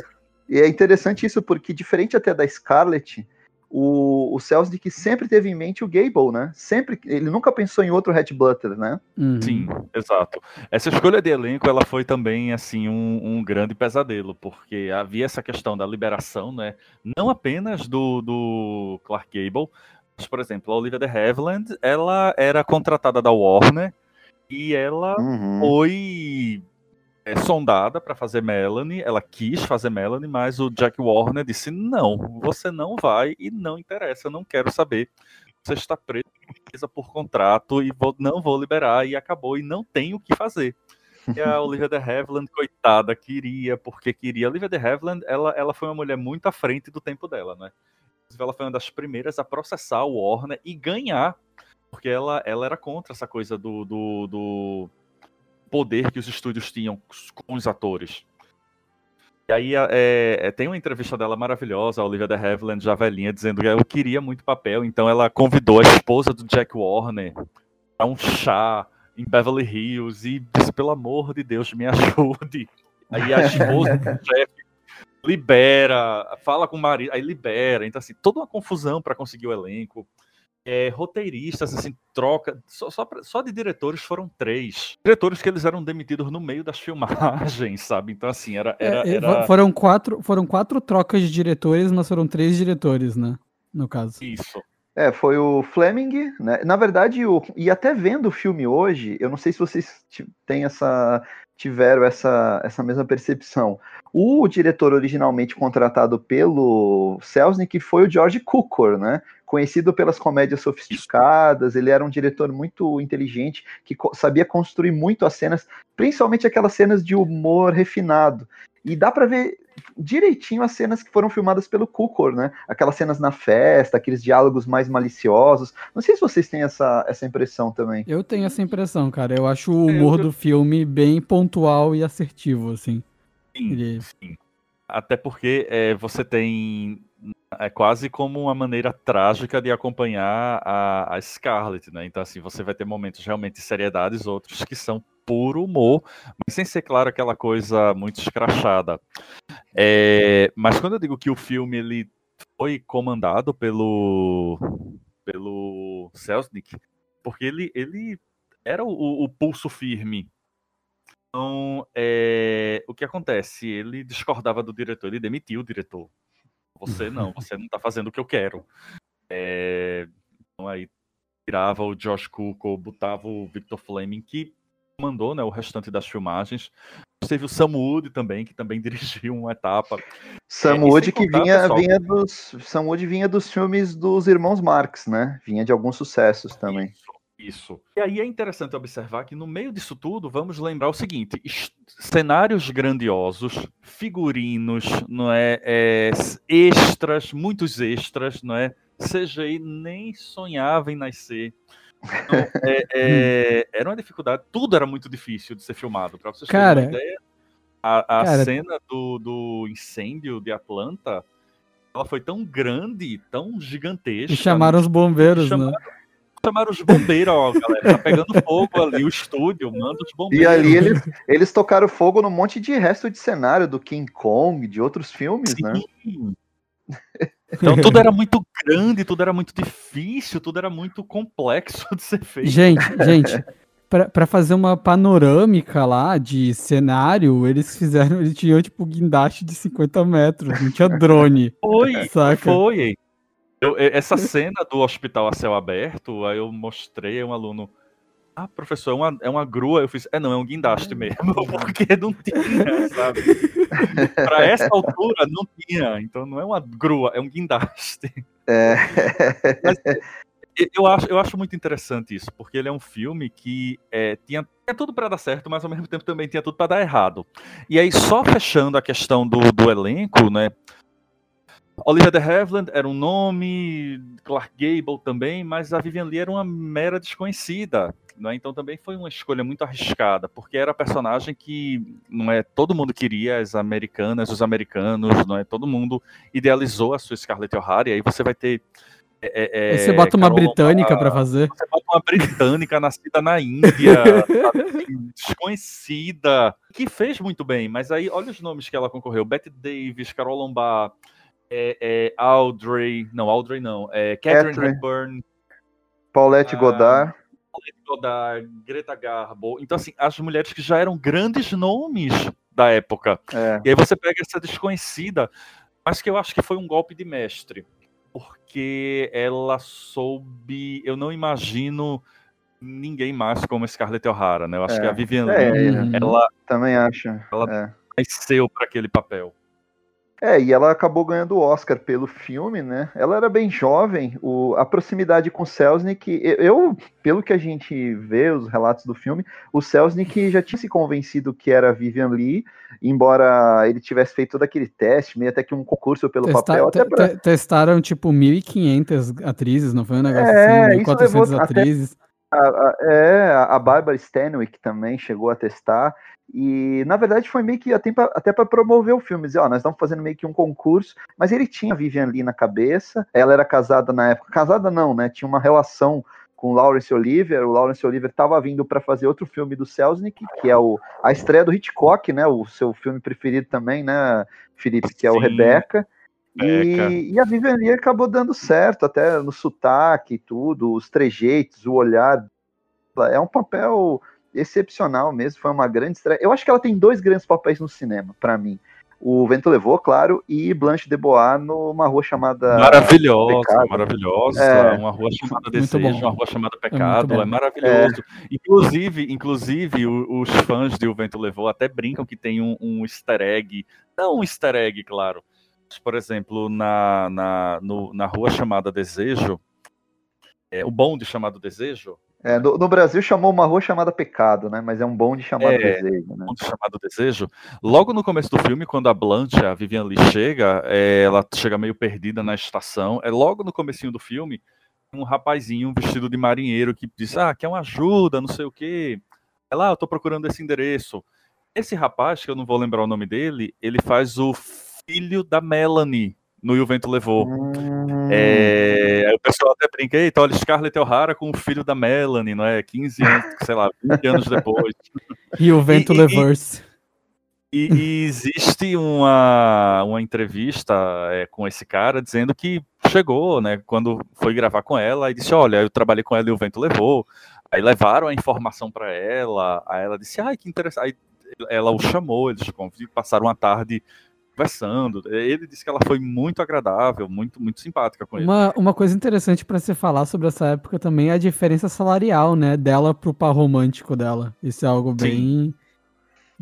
é interessante isso, porque diferente até da Scarlett, o, o Selznick sempre teve em mente o Gable, né? Sempre, ele nunca pensou em outro Hatch Butler, né? Uhum. Sim, exato. Essa escolha de elenco, ela foi também, assim, um, um, grande pesadelo, porque havia essa questão da liberação, né? Não apenas do, do Clark Gable, mas, por exemplo, a Olivia de Havilland, ela era contratada da Warner e ela uhum. foi é, sondada para fazer Melanie, ela quis fazer Melanie, mas o Jack Warner disse: não, você não vai e não interessa, eu não quero saber. Você está presa por contrato e vou, não vou liberar, e acabou, e não tem o que fazer. E a Olivia de Havilland, coitada, queria, porque queria. A Olivia de Havilland, ela, ela foi uma mulher muito à frente do tempo dela, né? Ela foi uma das primeiras a processar o Warner e ganhar, porque ela, ela era contra essa coisa do, do, do poder que os estúdios tinham com os atores. E aí é, é, tem uma entrevista dela maravilhosa, a Olivia de Havilland, já velhinha, dizendo que eu queria muito papel, então ela convidou a esposa do Jack Warner a um chá em Beverly Hills e disse, pelo amor de Deus, me ajude. Aí a esposa do Jack libera, fala com o marido, aí libera, então assim, toda uma confusão para conseguir o elenco. É, roteiristas, assim, troca. Só, só, só, de diretores foram três. Diretores que eles eram demitidos no meio das filmagens, sabe? Então, assim, era. era, é, era... Foram, quatro, foram quatro trocas de diretores, mas foram três diretores, né? No caso. Isso. É, foi o Fleming, né? Na verdade, o, e até vendo o filme hoje, eu não sei se vocês têm essa, tiveram essa, essa mesma percepção. O diretor originalmente contratado pelo Selznick foi o George Cukor, né? Conhecido pelas comédias sofisticadas, ele era um diretor muito inteligente que sabia construir muito as cenas, principalmente aquelas cenas de humor refinado. E dá para ver direitinho as cenas que foram filmadas pelo Cukor, né? Aquelas cenas na festa, aqueles diálogos mais maliciosos. Não sei se vocês têm essa, essa impressão também. Eu tenho essa impressão, cara. Eu acho o humor eu... do filme bem pontual e assertivo, assim. Sim, sim. Até porque é, você tem. É quase como uma maneira trágica de acompanhar a, a Scarlett, né? Então, assim, você vai ter momentos realmente de seriedades, outros que são puro humor, mas sem ser, claro, aquela coisa muito escrachada. É, mas quando eu digo que o filme ele foi comandado pelo pelo Selznick, porque ele, ele era o, o pulso firme então, é, o que acontece? Ele discordava do diretor, ele demitiu o diretor. Você não, você não está fazendo o que eu quero. É, então aí tirava o Josh Cook ou botava o Victor Fleming, que mandou né, o restante das filmagens. Teve o Sam Wood também, que também dirigiu uma etapa. Sam é, Wood que vinha, pessoal, vinha dos. Sam Wood vinha dos filmes dos irmãos Marx, né? Vinha de alguns sucessos também. Isso. Isso. E aí é interessante observar que no meio disso tudo, vamos lembrar o seguinte: cenários grandiosos, figurinos, não é, é extras, muitos extras, não é? CGI nem sonhava em nascer. Então, é, é, era uma dificuldade, tudo era muito difícil de ser filmado. Para vocês cara, terem uma ideia, a, a cara, cena do, do incêndio de Atlanta, ela foi tão grande, tão gigantesca. E chamaram os bombeiros, chamaram, né? Chamaram os bombeiros, ó, galera. Tá pegando fogo ali, o estúdio, manda os bombeiros. E ali eles, eles tocaram fogo num monte de resto de cenário do King Kong, de outros filmes, Sim. né? Então tudo era muito grande, tudo era muito difícil, tudo era muito complexo de ser feito. Gente, gente, para fazer uma panorâmica lá de cenário, eles fizeram, eles tinham tipo guindaste de 50 metros, não tinha drone. Foi, saca? foi. Eu, essa cena do hospital a céu aberto, aí eu mostrei a um aluno. Ah, professor, é uma, é uma grua. Eu fiz, é não, é um guindaste mesmo, porque não tinha, sabe? Para essa altura não tinha, então não é uma grua, é um guindaste. É. Mas, eu acho, eu acho muito interessante isso, porque ele é um filme que é, tinha, tinha tudo para dar certo, mas ao mesmo tempo também tinha tudo para dar errado. E aí, só fechando a questão do, do elenco, né? Olivia de Havilland era um nome, Clark Gable também, mas a Vivian Lee era uma mera desconhecida. Né? Então também foi uma escolha muito arriscada, porque era a personagem que não é todo mundo queria, as americanas, os americanos, não é todo mundo idealizou a sua Scarlett O'Hara, e aí você vai ter é, é, você bota uma Carol britânica para fazer. Você bota uma britânica nascida na Índia, desconhecida, que fez muito bem, mas aí olha os nomes que ela concorreu: Betty Davis, Carol Lombard, é, é Audrey, não, Audrey não, é Catherine, Catherine. Hepburn, Paulette ah, Godard. Paulette Godard, Greta Garbo. Então, assim, as mulheres que já eram grandes nomes da época. É. E aí você pega essa desconhecida, mas que eu acho que foi um golpe de mestre. Porque ela soube. Eu não imagino ninguém mais como Scarlett O'Hara, né? Eu acho é. que a Vivian é, Lee, ela. Também acho. Ela é. nasceu para aquele papel. É, e ela acabou ganhando o Oscar pelo filme, né? Ela era bem jovem, o, a proximidade com o Selznick, eu, pelo que a gente vê, os relatos do filme, o Selznick já tinha se convencido que era Vivian Lee, embora ele tivesse feito todo aquele teste, meio até que um concurso pelo Testa, papel. Até pra... Testaram, tipo, 1.500 atrizes, não foi um negócio é, assim? 1.400 atrizes. A, a, é, a Barbara Stanwyck também chegou a testar. E na verdade foi meio que até para promover o filme, dizer, ó, nós estamos fazendo meio que um concurso, mas ele tinha a Vivian Lee na cabeça, ela era casada na época, casada não, né? Tinha uma relação com o Laurence Olivier, o Laurence Olivier estava vindo para fazer outro filme do Selznick, que é o, a estreia do Hitchcock, né? O seu filme preferido também, né, Felipe, que é o Rebecca. E, e, a Vivian Lee acabou dando certo, até no sotaque e tudo, os trejeitos, o olhar. É um papel excepcional mesmo, foi uma grande estreia. Eu acho que ela tem dois grandes papéis no cinema, para mim. O Vento Levou, claro, e Blanche de Bois numa rua chamada. Maravilhosa, Pecado. maravilhosa. É. Uma rua chamada Desejo, uma rua chamada é Pecado. É, é maravilhoso. É. Inclusive, inclusive, os fãs de O Vento Levou até brincam que tem um, um easter egg. Não um easter egg, claro. Por exemplo, na, na, no, na rua chamada Desejo, é, o bonde chamado Desejo, é, no, no, Brasil chamou uma rua chamada Pecado, né? Mas é um bonde chamado é, Desejo, né? Bonde chamado Desejo. Logo no começo do filme, quando a Blanche, a Vivian Lee chega, é, ela chega meio perdida na estação. É logo no comecinho do filme, um rapazinho vestido de marinheiro que diz, ah, quer uma ajuda, não sei o quê. Ela, ah, eu tô procurando esse endereço. Esse rapaz, que eu não vou lembrar o nome dele, ele faz o filho da Melanie, no E o Vento Levou. Hum. É, o pessoal até brinca, eita, olha, Scarlett O'Hara com o filho da Melanie, não é? 15 anos, sei lá, 20 anos depois. E o Vento Levou-se. E, e, existe uma, uma entrevista é, com esse cara dizendo que chegou, né, quando foi gravar com ela, e disse, olha, eu trabalhei com ela e o vento levou. Aí levaram a informação para ela, aí ela disse, ai, que interessante. Aí ela o chamou, eles passaram uma tarde conversando. Ele disse que ela foi muito agradável, muito, muito simpática com uma, ele. Uma coisa interessante para se falar sobre essa época também é a diferença salarial, né, dela pro par romântico dela. Isso é algo bem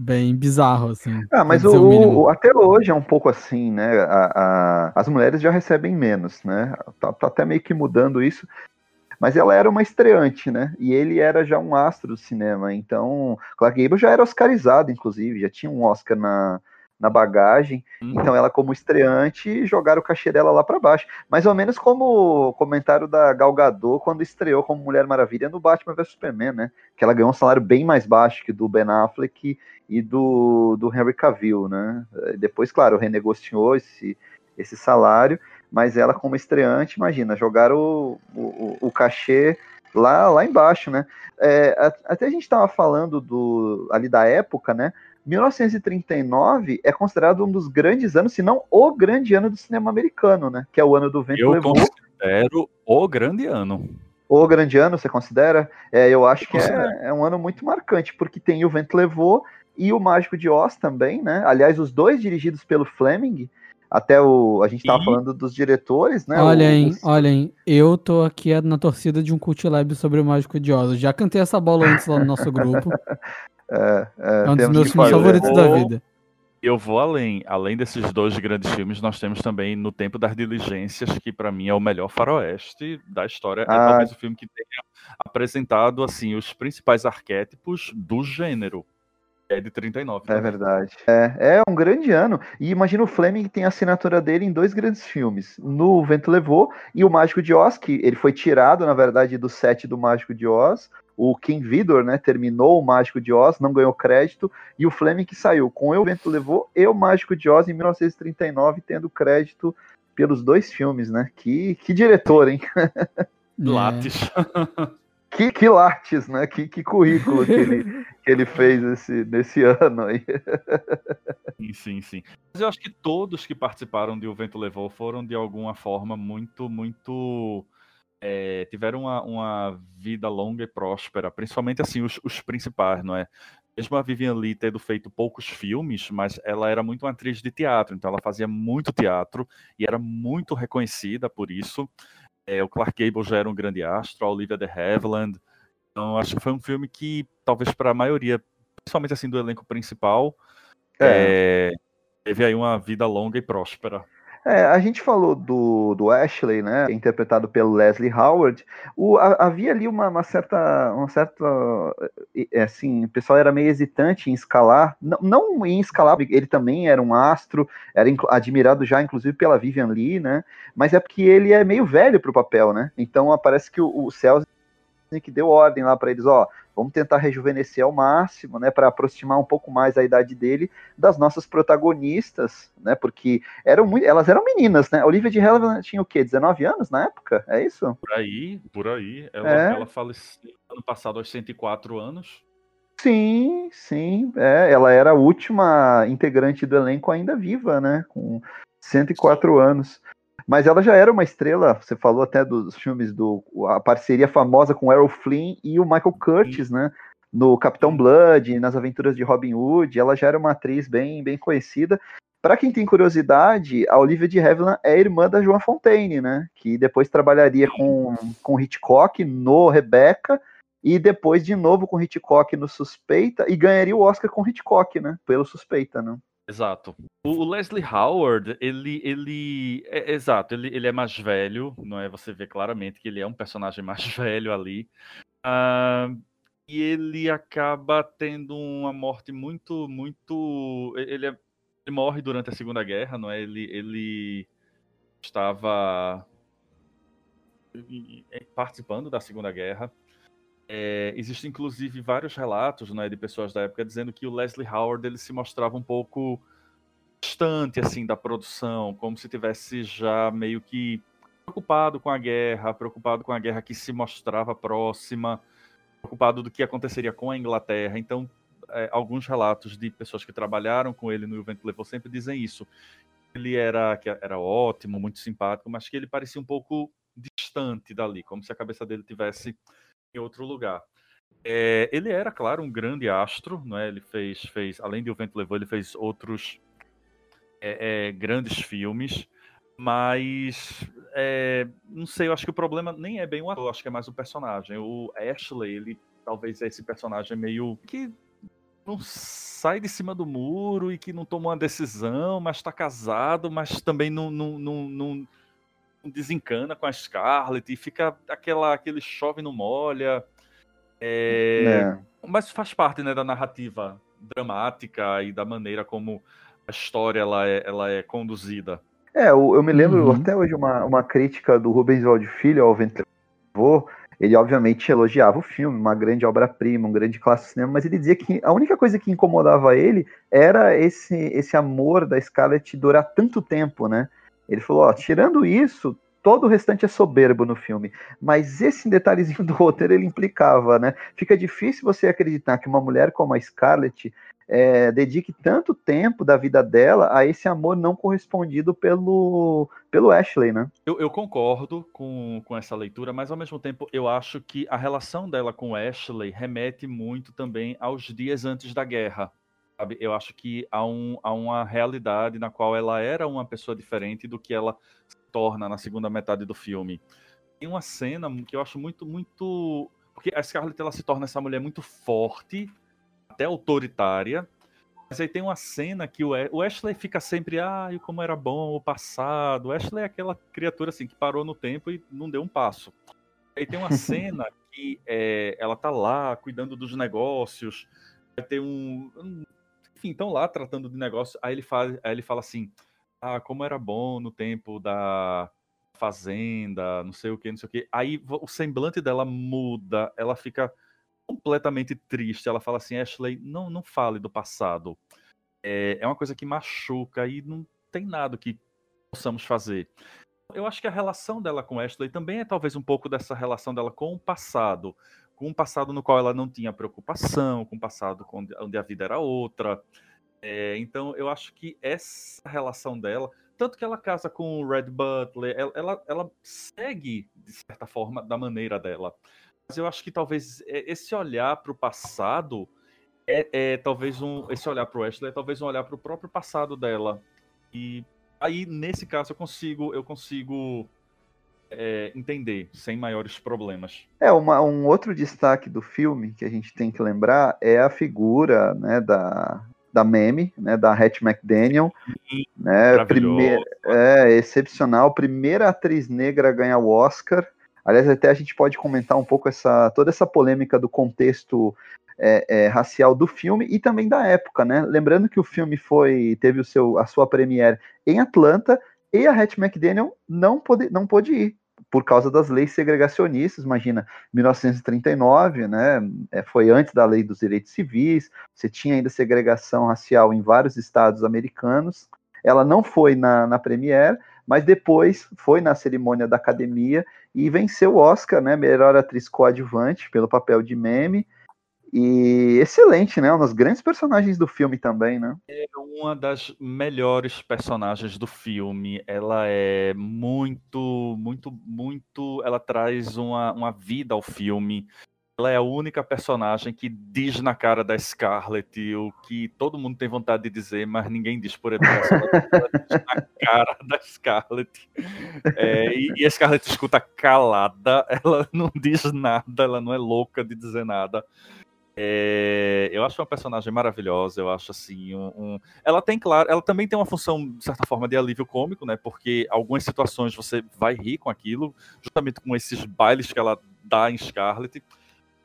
bem bizarro, assim. Ah, mas o, o, até hoje é um pouco assim, né? A, a, as mulheres já recebem menos, né? Tá, tá, até meio que mudando isso. Mas ela era uma estreante, né? E ele era já um astro do cinema. Então, Clark Gable já era oscarizado, inclusive, já tinha um Oscar na, na bagagem. Hum. Então ela como estreante jogaram o cachê dela lá para baixo. Mais ou menos como o comentário da Gal Gadot quando estreou como Mulher Maravilha no Batman vs Superman, né? Que ela ganhou um salário bem mais baixo que do Ben Affleck e do, do Henry Cavill, né? Depois, claro, renegociou esse, esse salário, mas ela como estreante, imagina, jogaram o, o, o cachê lá, lá embaixo, né? É, até a gente estava falando do, ali da época, né? 1939 é considerado um dos grandes anos, se não o grande ano do cinema americano, né? Que é o ano do vento eu levou. Eu considero o grande ano. O grande ano, você considera? É, eu acho que é, é, um ano muito marcante, porque tem o Vento Levou e o Mágico de Oz também, né? Aliás, os dois dirigidos pelo Fleming. Até o. A gente tava e... falando dos diretores, né? Olhem, o... olhem, eu tô aqui na torcida de um Cult Lab sobre o Mágico de Oz. Eu já cantei essa bola antes lá no nosso grupo. É, é, é um dos meus filmes favoritos da vida. Eu vou além. Além desses dois grandes filmes, nós temos também No Tempo das Diligências, que para mim é o melhor faroeste da história. É ah. É talvez o filme que tenha apresentado assim os principais arquétipos do gênero. É de 39. É verdade. É, é um grande ano. E imagina o Fleming tem a assinatura dele em dois grandes filmes. No Vento Levou e o Mágico de Oz, que ele foi tirado, na verdade, do set do Mágico de Oz. O King Vidor, né, terminou o Mágico de Oz, não ganhou crédito. E o Fleming que saiu com O Vento Levou e o Mágico de Oz em 1939, tendo crédito pelos dois filmes, né? Que, que diretor, hein? Lattes. que, que lattes, né? Que, que currículo que ele, que ele fez esse, nesse ano aí. Sim, sim, sim. Mas eu acho que todos que participaram de O Vento Levou foram de alguma forma muito, muito. É, tiveram uma, uma, vida longa e próspera, principalmente assim, os, os principais, não é? Mesmo a Vivian Lee tendo feito poucos filmes, mas ela era muito uma atriz de teatro, então ela fazia muito teatro e era muito reconhecida por isso. É, o Clark Gable já era um grande astro, a Olivia de Havilland. Então, acho que foi um filme que, talvez para a maioria, principalmente assim do elenco principal, é. É, teve aí uma vida longa e próspera. É, a gente falou do, do Ashley, né, interpretado pelo Leslie Howard. O, a, havia ali uma, uma, certa, uma certa, é, assim, o pessoal era meio hesitante em escalar, não, não em escalar, ele também era um astro, era admirado já, inclusive, pela Vivian Lee, né, mas é porque ele é meio velho para o papel, né, então parece que o, o Celso que deu ordem lá para eles, ó, vamos tentar rejuvenescer ao máximo, né, para aproximar um pouco mais a idade dele das nossas protagonistas, né, porque eram muito, elas eram meninas, né? Olivia de Havilland tinha o quê? 19 anos na época? É isso? Por aí, por aí. Ela, é. ela faleceu ano passado aos 104 anos. Sim, sim. É, ela era a última integrante do elenco ainda viva, né? Com 104 anos. Mas ela já era uma estrela, você falou até dos filmes do. a parceria famosa com Errol Flynn e o Michael Curtis, né? No Capitão Blood, nas aventuras de Robin Hood, ela já era uma atriz bem, bem conhecida. Para quem tem curiosidade, a Olivia de Havilland é irmã da Joan Fontaine, né? Que depois trabalharia com, com Hitchcock no Rebecca e depois de novo com Hitchcock no Suspeita e ganharia o Oscar com Hitchcock, né? Pelo Suspeita, né? Exato. O Leslie Howard, ele, ele, é, exato, ele, ele é mais velho, não é? Você vê claramente que ele é um personagem mais velho ali. Uh, e ele acaba tendo uma morte muito, muito, ele é ele morre durante a Segunda Guerra, não é? Ele, ele estava participando da Segunda Guerra. É, Existem inclusive vários relatos né, de pessoas da época dizendo que o Leslie Howard ele se mostrava um pouco distante assim da produção, como se tivesse já meio que preocupado com a guerra, preocupado com a guerra que se mostrava próxima, preocupado do que aconteceria com a Inglaterra. Então é, alguns relatos de pessoas que trabalharam com ele no O Vento Levou sempre dizem isso. Ele era, que era ótimo, muito simpático, mas que ele parecia um pouco distante dali, como se a cabeça dele tivesse em outro lugar. É, ele era, claro, um grande astro, não é? Ele fez, fez, além de O Vento Levou, ele fez outros é, é, grandes filmes, mas é, não sei, eu acho que o problema nem é bem o ator, acho que é mais o personagem. O Ashley, ele talvez é esse personagem meio que não sai de cima do muro e que não toma uma decisão, mas está casado, mas também não, não, não, não, desencana com a Scarlett e fica aquela, aquele chove não molha. É, é. Mas faz parte né, da narrativa dramática e da maneira como a história ela é, ela é conduzida. É, eu, eu me lembro uhum. até hoje uma, uma crítica do Rubens Valde Filho ao Ventrevô, ele obviamente elogiava o filme, uma grande obra-prima, um grande clássico de cinema, mas ele dizia que a única coisa que incomodava ele era esse, esse amor da Scarlett durar tanto tempo, né? Ele falou, ó, tirando isso, todo o restante é soberbo no filme, mas esse detalhezinho do roteiro ele implicava, né? Fica difícil você acreditar que uma mulher como a Scarlett é, dedique tanto tempo da vida dela a esse amor não correspondido pelo, pelo Ashley, né? Eu, eu, concordo com, com essa leitura, mas ao mesmo tempo eu acho que a relação dela com Ashley remete muito também aos dias antes da guerra. Sabe? Eu acho que há, um, há uma realidade na qual ela era uma pessoa diferente do que ela se torna na segunda metade do filme. Tem uma cena que eu acho muito, muito. Porque a Scarlett ela se torna essa mulher muito forte até autoritária. Mas aí tem uma cena que o, o Ashley fica sempre, ai, ah, como era bom o passado. O Ashley é aquela criatura assim que parou no tempo e não deu um passo. Aí tem uma cena que é, ela tá lá cuidando dos negócios, vai ter um, um enfim, estão lá tratando de negócio. Aí ele fala, aí ele fala assim, ah, como era bom no tempo da fazenda, não sei o que, não sei o que. Aí o semblante dela muda, ela fica completamente triste. Ela fala assim: Ashley, não, não fale do passado. É, é uma coisa que machuca e não tem nada que possamos fazer. Eu acho que a relação dela com Ashley também é talvez um pouco dessa relação dela com o passado. Com um passado no qual ela não tinha preocupação, com um passado onde a vida era outra. É, então eu acho que essa relação dela, tanto que ela casa com o Red Butler, ela, ela, ela segue, de certa forma, da maneira dela. Mas eu acho que talvez é, esse olhar para o passado é, é, talvez um. Esse olhar para o Ashley é talvez um olhar para o próprio passado dela. E aí, nesse caso, eu consigo, eu consigo é, entender sem maiores problemas. É, uma, um outro destaque do filme que a gente tem que lembrar é a figura né, da, da meme, né, da Hattie McDaniel, Sim, né, primeira, é excepcional, primeira atriz negra a ganhar o Oscar, Aliás, até a gente pode comentar um pouco essa toda essa polêmica do contexto é, é, racial do filme e também da época, né? Lembrando que o filme foi teve o seu, a sua premiere em Atlanta e a Hattie McDaniel não pôde, não pôde ir por causa das leis segregacionistas. Imagina, 1939, né? É, foi antes da lei dos direitos civis. Você tinha ainda segregação racial em vários estados americanos. Ela não foi na, na premiere, mas depois foi na cerimônia da academia e venceu o Oscar, né, melhor atriz coadjuvante pelo papel de Meme. E excelente, né? Um dos grandes personagens do filme também, né? É uma das melhores personagens do filme. Ela é muito, muito, muito. Ela traz uma, uma vida ao filme. Ela é a única personagem que diz na cara da Scarlett o que todo mundo tem vontade de dizer, mas ninguém diz por educação. Ela diz na cara da Scarlett. É, e, e a Scarlett escuta calada, ela não diz nada, ela não é louca de dizer nada. É, eu acho uma personagem maravilhosa, eu acho assim, um, um, ela tem, claro, ela também tem uma função, de certa forma, de alívio cômico, né, porque algumas situações você vai rir com aquilo, justamente com esses bailes que ela dá em Scarlet,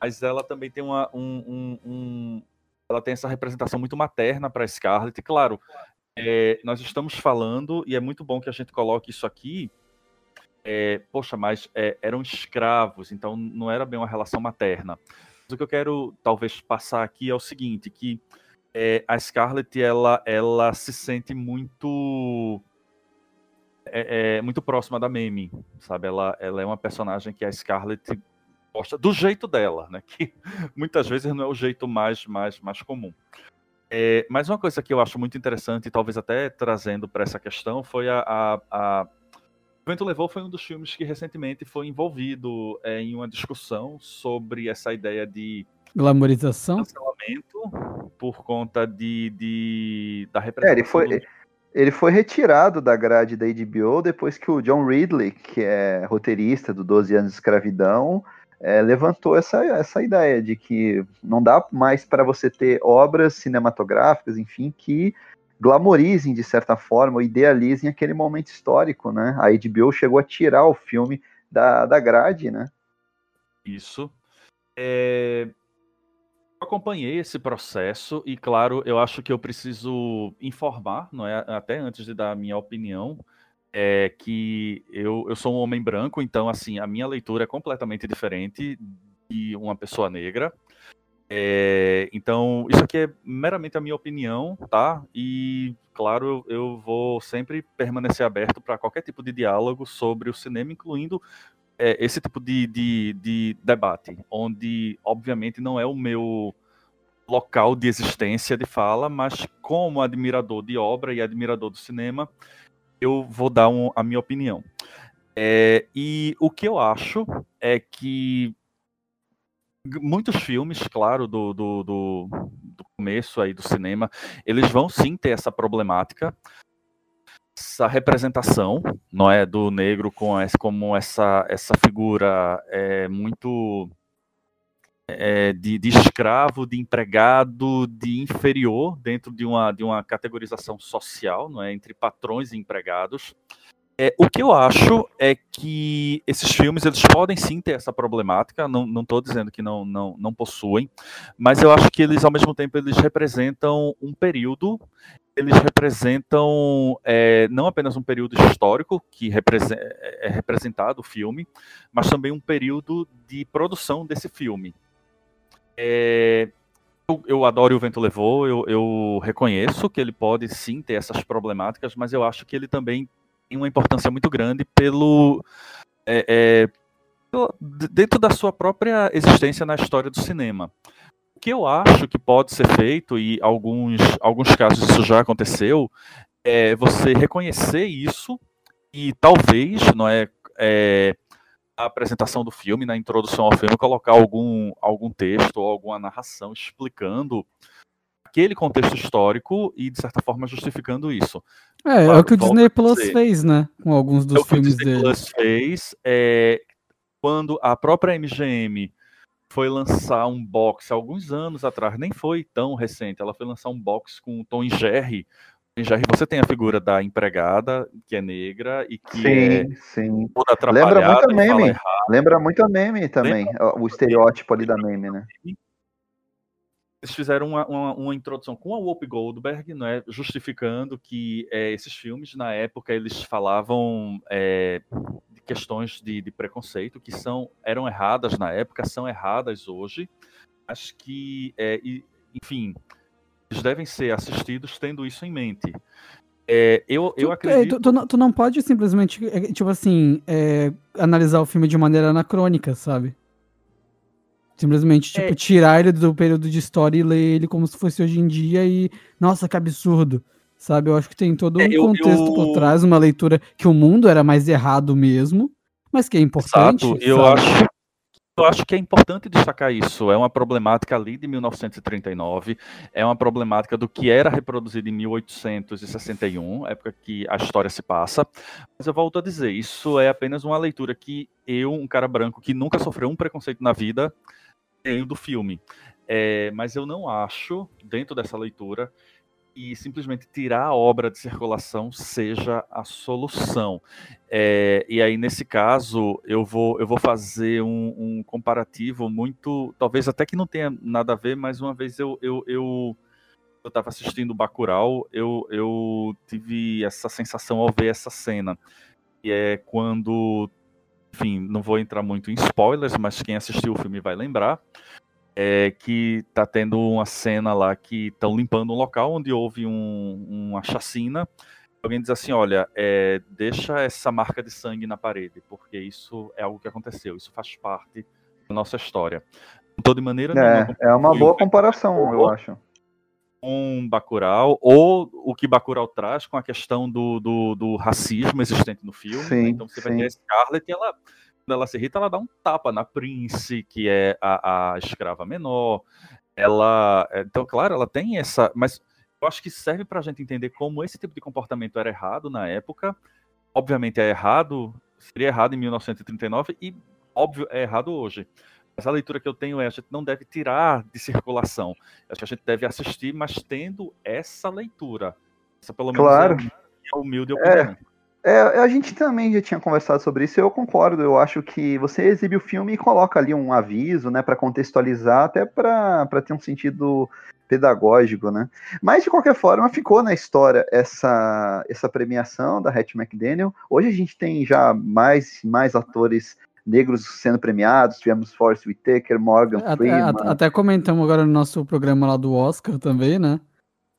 mas ela também tem uma, um, um ela tem essa representação muito materna para Scarlet, claro, é, nós estamos falando, e é muito bom que a gente coloque isso aqui, é, poxa, mas é, eram escravos, então não era bem uma relação materna o que eu quero talvez passar aqui é o seguinte, que é, a Scarlett ela, ela se sente muito é, é, muito próxima da Meme, sabe? Ela, ela é uma personagem que a Scarlett gosta do jeito dela, né? Que muitas vezes não é o jeito mais mais mais comum. É, mas uma coisa que eu acho muito interessante, talvez até trazendo para essa questão, foi a, a, a Vento Levou foi um dos filmes que recentemente foi envolvido é, em uma discussão sobre essa ideia de glamorização, cancelamento por conta de, de da representação. É, ele foi, do... ele foi retirado da grade da HBO depois que o John Ridley, que é roteirista do 12 anos de escravidão, é, levantou essa, essa ideia de que não dá mais para você ter obras cinematográficas, enfim, que glamorizem, de certa forma, ou idealizem aquele momento histórico, né? A HBO chegou a tirar o filme da, da grade, né? Isso. É... Eu acompanhei esse processo e, claro, eu acho que eu preciso informar, não é? até antes de dar a minha opinião, é que eu, eu sou um homem branco, então, assim, a minha leitura é completamente diferente de uma pessoa negra. É, então, isso aqui é meramente a minha opinião, tá? E, claro, eu, vou sempre permanecer aberto para qualquer tipo de diálogo sobre o cinema, incluindo é, esse tipo de, de, de debate, onde, obviamente, não é o meu local de existência de fala, mas como admirador de obra e admirador do cinema, eu vou dar um, a minha opinião. É, e o que eu acho é que muitos filmes, claro, do, do, do, do, começo aí do cinema, eles vão sim ter essa problemática, essa representação, não é, do negro com essa, como essa essa figura é muito é, de, de, escravo, de empregado, de inferior dentro de uma, de uma categorização social, não é, entre patrões e empregados. É, o que eu acho é que esses filmes eles podem sim ter essa problemática, não estou dizendo que não, não, não possuem, mas eu acho que eles, ao mesmo tempo, eles representam um período, eles representam é, não apenas um período histórico, que é representado o filme, mas também um período de produção desse filme. É, eu, eu, adoro o Vento Levou, eu, eu reconheço que ele pode sim ter essas problemáticas, mas eu acho que ele também tem uma importância muito grande pelo, é, é, pelo, dentro da sua própria existência na história do cinema. O que eu acho que pode ser feito, e alguns, alguns casos isso já aconteceu, é você reconhecer isso e talvez, não é, é a apresentação do filme, na introdução ao filme, colocar algum, algum texto ou alguma narração explicando aquele contexto histórico e, de certa forma, justificando isso. É, claro, é o que o Disney Plus dizer, fez, né? Com alguns dos é filmes dele. O que o Disney Plus fez é quando a própria MGM foi lançar um box alguns anos atrás, nem foi tão recente, ela foi lançar um box com o Tom e Jerry. Jerry você tem a figura da empregada, que é negra e que sim, é sim. toda atrapalhada. Lembra muito a meme. Lembra muito a meme também, Lembra? o estereótipo ali da meme, né? Eles fizeram uma, uma, uma, introdução com a Whoopi Goldberg, né, justificando que é, esses filmes, na época, eles falavam é, de questões de, de, preconceito que são, eram erradas na época, são erradas hoje, mas que, é, enfim, eles devem ser assistidos tendo isso em mente. É, eu, eu é, acredito. Tu, tu, não, tu, não, pode simplesmente, é, tipo assim, analisar o filme de maneira anacrônica, sabe? Simplesmente, tipo, é. tirar ele do período de história e ler ele como se fosse hoje em dia e. Nossa, que absurdo. Sabe? Eu acho que tem todo um é, eu, contexto eu... por trás, uma leitura que o mundo era mais errado mesmo, mas que é importante. Exato. Eu acho eu acho que é importante destacar isso. É uma problemática ali de 1939, é uma problemática do que era reproduzido em 1861, época que a história se passa. Mas eu volto a dizer, isso é apenas uma leitura que eu, um cara branco que nunca sofreu um preconceito na vida, tenho do filme. É, mas eu não acho, dentro dessa leitura, e simplesmente tirar a obra de circulação seja a solução. É, e aí, nesse caso, eu vou, eu vou fazer um, um, comparativo muito. Talvez até que não tenha nada a ver, mas uma vez eu. eu, eu eu estava assistindo Bacurau, eu, eu tive essa sensação ao ver essa cena. E é quando, enfim, não vou entrar muito em spoilers, mas quem assistiu o filme vai lembrar é que tá tendo uma cena lá que estão limpando um local onde houve um, uma chacina. Alguém diz assim, olha, é, deixa essa marca de sangue na parede, porque isso é algo que aconteceu, isso faz parte da nossa história. Não de maneira é, nenhuma. É uma boa comparação, eu acho. Um Bacurau, ou o que Bacurau traz com a questão do, do, do racismo existente no filme. Sim, né? Então você sim. vai ter a Scarlett e ela quando ela se irrita, ela dá um tapa na Prince, que é a, a escrava menor. Ela. É, então, claro, ela tem essa. Mas eu acho que serve para a gente entender como esse tipo de comportamento era errado na época. Obviamente é errado, seria errado em 1939 e, óbvio, é errado hoje. Mas a leitura que eu tenho é: a gente não deve tirar de circulação. Acho que a gente deve assistir, mas tendo essa leitura. Essa, pelo menos, claro. é a humilde é. opinião. É. É, a gente também já tinha conversado sobre isso, eu concordo. Eu acho que você exibe o filme e coloca ali um aviso, né, para contextualizar, até para ter um sentido pedagógico, né? Mas de qualquer forma ficou na história essa essa premiação da Hattie McDaniel. Hoje a gente tem já mais mais atores negros sendo premiados, tivemos Forrest Whitaker, Morgan até, Freeman. Até comentamos agora no nosso programa lá do Oscar também, né?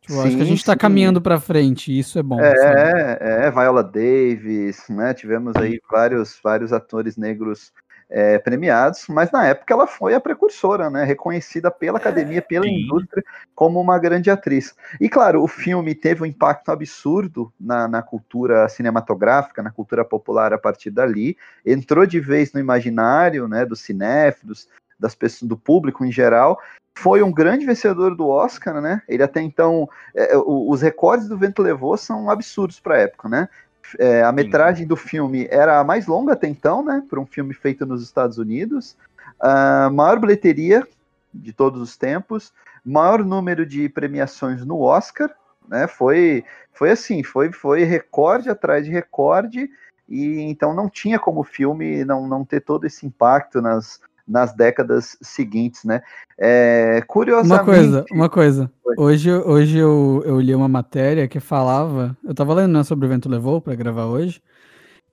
Tipo, sim, acho que a gente está caminhando para frente, e isso é bom. É, sabe? é, Viola Davis, né? Tivemos aí vários, vários atores negros é, premiados, mas na época ela foi a precursora, né? Reconhecida pela academia, pela Sim. indústria, como uma grande atriz. E claro, o filme teve um impacto absurdo na, na cultura cinematográfica, na cultura popular a partir dali. Entrou de vez no imaginário, né? Dos cinéfilos, das pessoas, do público em geral, foi um grande vencedor do Oscar, né? Ele até então, é, é os recordes do Vento Levou são absurdos para a época, né? É, a metragem do filme era a mais longa até então, né? Para um filme feito nos Estados Unidos. A maior bilheteria de todos os tempos, maior número de premiações no Oscar, né? Foi, foi assim, foi, foi recorde atrás de recorde. E então não tinha como o filme não, não ter todo esse impacto nas, nas décadas seguintes, né? É, curiosamente... Uma coisa, uma coisa. Hoje, hoje eu, eu li uma matéria que falava, eu tava lendo né, sobre o Vento Levou para gravar hoje,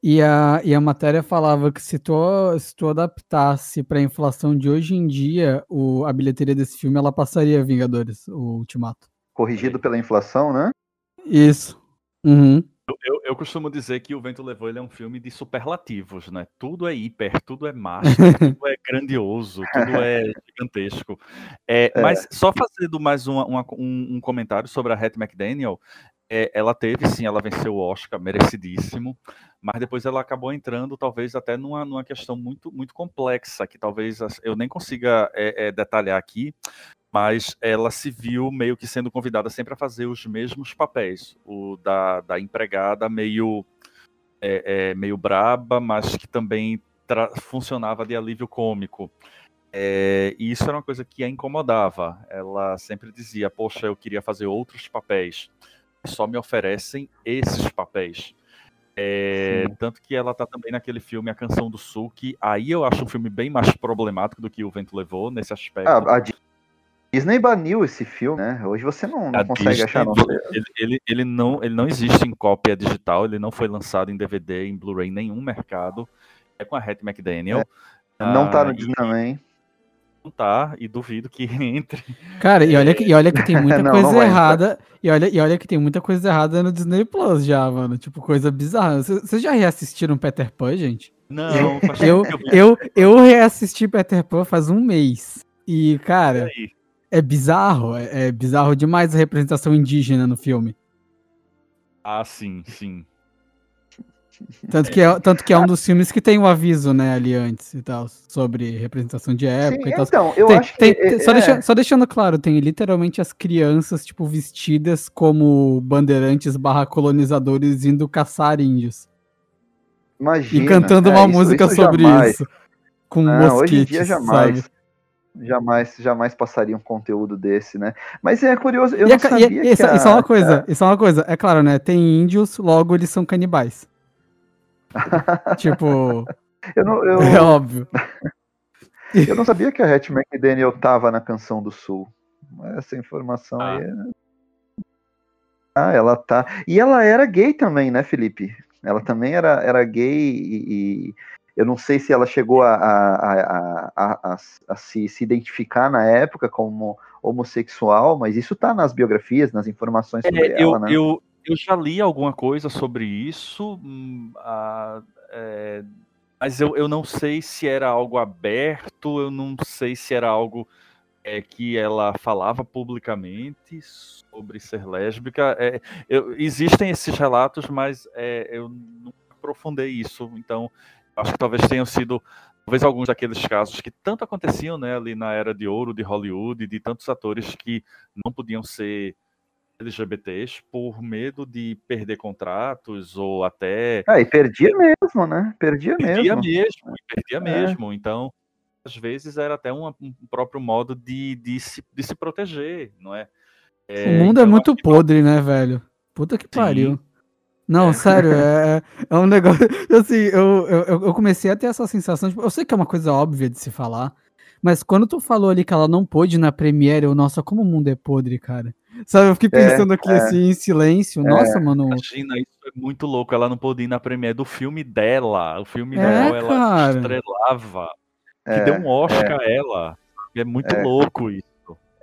e a, e a matéria falava que se tu, se tu adaptasse para a inflação de hoje em dia, o, a bilheteria desse filme ela passaria Vingadores, o Ultimato. Corrigido pela inflação, né? Isso. Uhum. Eu, eu, costumo dizer que O Vento Levou ele é um filme de superlativos, né? Tudo é hiper, tudo é mágico, tudo é grandioso, tudo é gigantesco. É, é. Mas só fazendo mais uma, uma, um, um, comentário sobre a Hattie McDaniel, é, ela teve, sim, ela venceu o Oscar, merecidíssimo, mas depois ela acabou entrando, talvez, até numa, numa questão muito, muito complexa, que talvez eu nem consiga é, é, detalhar aqui, mas ela se viu meio que sendo convidada sempre a fazer os mesmos papéis. O da, da empregada meio, é, é, meio braba, mas que também funcionava de alívio cômico. É, e isso era uma coisa que a incomodava. Ela sempre dizia: Poxa, eu queria fazer outros papéis, só me oferecem esses papéis. É, tanto que ela tá também naquele filme A Canção do Sul, que aí eu acho um filme bem mais problemático do que O Vento Levou, nesse aspecto. Ah, a Disney baniu esse filme, né? Hoje você não, não consegue Disney, achar. Não. Ele, ele, ele, não, ele não existe em cópia digital, ele não foi lançado em DVD, em Blu-ray, em nenhum mercado. É com a Hattie McDaniel. É. Não tá no ah, Disney também. tá e duvido que entre. Cara, e olha que, e olha que tem muita não, coisa não errada. E olha, e olha que tem muita coisa errada no Disney Plus já, mano. Tipo, coisa bizarra. Vocês já reassistiram Peter Pan, gente? Não, eu, eu, eu reassisti Peter Pan faz um mês. E, cara, é bizarro. É, é bizarro demais a representação indígena no filme. Ah, sim, sim. Tanto que, é, tanto que é um dos filmes que tem o um aviso, né, ali antes e tal, sobre representação de época Sim, e tal. Então, eu tem, acho que. Tem, só, é... deixando, só, deixando claro, tem literalmente as crianças, tipo, vestidas como bandeirantes barra colonizadores indo caçar índios. Imagina. E cantando é, uma isso, música isso sobre jamais. isso. Com Não, mosquitos, hoje em dia jamais. Sabe? Jamais, jamais passaria um conteúdo desse, né? Mas é curioso, eu e não a, sabia e, isso, a, isso é uma coisa, isso é uma coisa. É claro, né? Tem índios, logo eles são canibais. tipo. Eu não, eu... É óbvio. eu não sabia que a Hattie McDaniel tava na Canção do Sul. Essa informação ah. aí. É... Ah, ela tá. E ela era gay também, né, Felipe? Ela também era, era gay e, e eu não sei se ela chegou a, a, a, a, se, se identificar na época como homossexual, mas isso tá nas biografias, nas informações sobre é, ela, eu, né? Eu, eu já li alguma coisa sobre isso, hum, ah, é, mas eu, eu não sei se era algo aberto, eu não sei se era algo é, que ela falava publicamente sobre ser lésbica. É, eu, existem esses relatos, mas é, eu não aprofundei isso, então acho que talvez tenham sido talvez alguns daqueles casos que tanto aconteciam né, ali na era de ouro de Hollywood, de tantos atores que não podiam ser LGBTs por medo de perder contratos ou até. Ah, e perdia mesmo, né? Perdia, perdia mesmo. mesmo. Perdia é. mesmo. Então, às vezes era até um, um próprio modo de, de, se, de se proteger, não é? é o mundo é então, é muito podre, né, velho? Puta que Sim. pariu. Não, é. sério, é, é um negócio. Assim, eu, eu, eu comecei a ter essa sensação. Tipo, eu sei que é uma coisa óbvia de se falar, mas quando tu falou ali que ela não pôde na Premiere, eu, nossa, como o mundo é podre, cara. Sabe, eu fiquei é, pensando é, aqui é. assim, em silêncio. Nossa, mano. Imagina, isso é muito louco. Ela não pôde ir na Premiere do filme dela. O filme é, dela, ela estrelava. Que deu um Oscar a ela. É muito louco isso.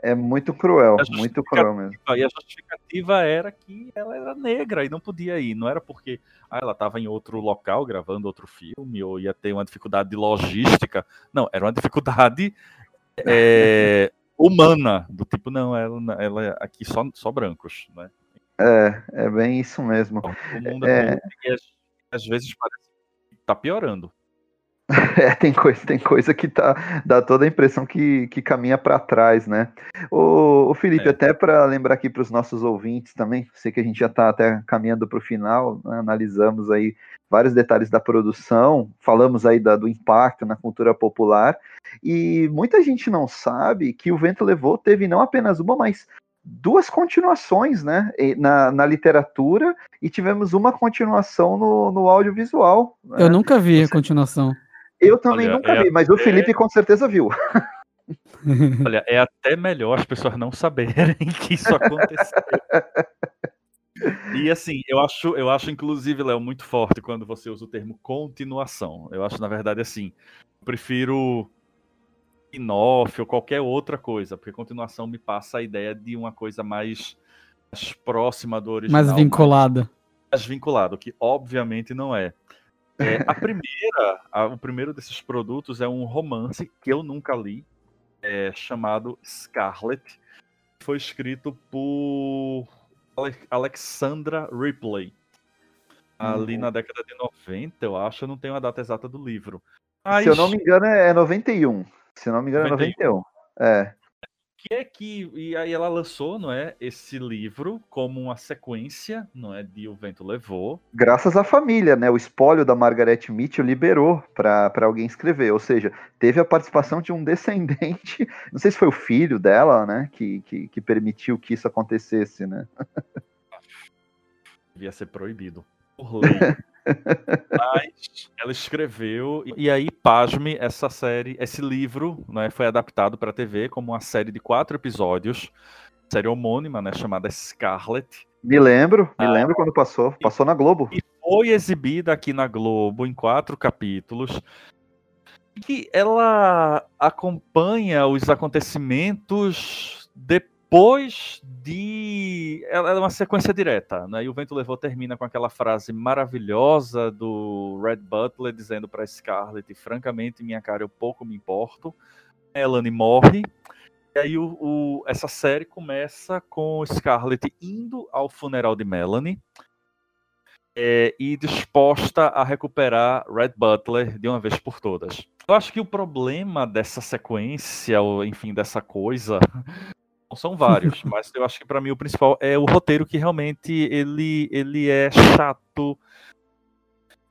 É muito cruel, muito cruel mesmo. E a justificativa era que ela era negra e não podia ir. Não era porque ah, ela estava em outro local gravando outro filme ou ia ter uma dificuldade de logística. Não, era uma dificuldade é, humana. Do tipo, não, ela, ela é aqui só, só brancos, né? É, é bem isso mesmo. O mundo é, é... Às, às vezes parece que tá piorando. É, tem coisa, tem coisa que tá, dá toda a impressão que, que caminha para trás, né? O, Felipe, é. até para lembrar aqui para os nossos ouvintes também, sei que a gente já está até caminhando para o final, né? analisamos aí vários detalhes da produção, falamos aí da, do impacto na cultura popular, e muita gente não sabe que o Vento Levou teve não apenas uma, mas duas continuações, né, na, na literatura, e tivemos uma continuação no, no audiovisual. Né? Eu nunca vi a continuação. Eu também Olha, nunca é vi, mas até... o Felipe com certeza viu. Olha, é até melhor as pessoas não saberem que isso aconteceu. E assim, eu acho, eu acho inclusive, Léo, muito forte quando você usa o termo continuação. Eu acho, na verdade, assim, eu prefiro spin-off ou qualquer outra coisa, porque continuação me passa a ideia de uma coisa mais, mais próxima do original. Mais vinculada. Mais, mais vinculado, que obviamente não é. É, a primeira, a, o primeiro desses produtos é um romance que eu nunca li, é, chamado Scarlet. Foi escrito por Alexandra Ripley. Ali uhum. na década de 90, eu acho, eu não tenho a data exata do livro. Mas... Se eu não me engano, é 91. Se eu não me engano, é 91. É que é que e aí ela lançou, não é, esse livro como uma sequência, não é, de O Vento Levou. Graças à família, né? O espólio da Margaret Mitchell liberou para alguém escrever, ou seja, teve a participação de um descendente, não sei se foi o filho dela, né, que, que, que permitiu que isso acontecesse, né? Devia ser proibido Mas ela escreveu, e aí, pasme, essa série, esse livro, né, foi adaptado para TV como uma série de quatro episódios, série homônima, né, chamada Scarlet. Me lembro, me ah, lembro quando passou, passou na Globo. E foi exibida aqui na Globo em quatro capítulos. que ela acompanha os acontecimentos depois de. Ela é uma sequência direta, né? E o Vento Levou termina com aquela frase maravilhosa do Red Butler dizendo para Scarlett: francamente, minha cara, eu pouco me importo. Melanie morre. E aí o, o, essa série começa com Scarlett indo ao funeral de Melanie é, e disposta a recuperar Red Butler de uma vez por todas. Eu acho que o problema dessa sequência, ou enfim, dessa coisa, são vários, mas eu acho que para mim o principal é o roteiro que realmente ele, ele é chato,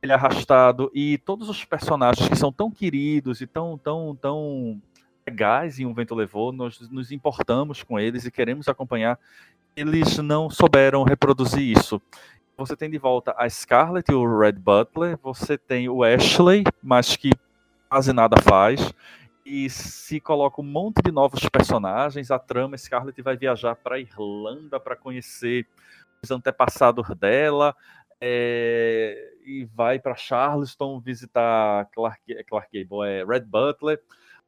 ele é arrastado e todos os personagens que são tão queridos e tão tão tão legais em Um Vento Levou, nós nos importamos com eles e queremos acompanhar. Eles não souberam reproduzir isso você tem de volta a Scarlett e o Red Butler, você tem o Ashley, mas que quase nada faz, e se coloca um monte de novos personagens. A trama, Scarlett vai viajar para a Irlanda para conhecer os antepassados dela, é, e vai para Charleston visitar Clark, Clark Gable, é Red Butler.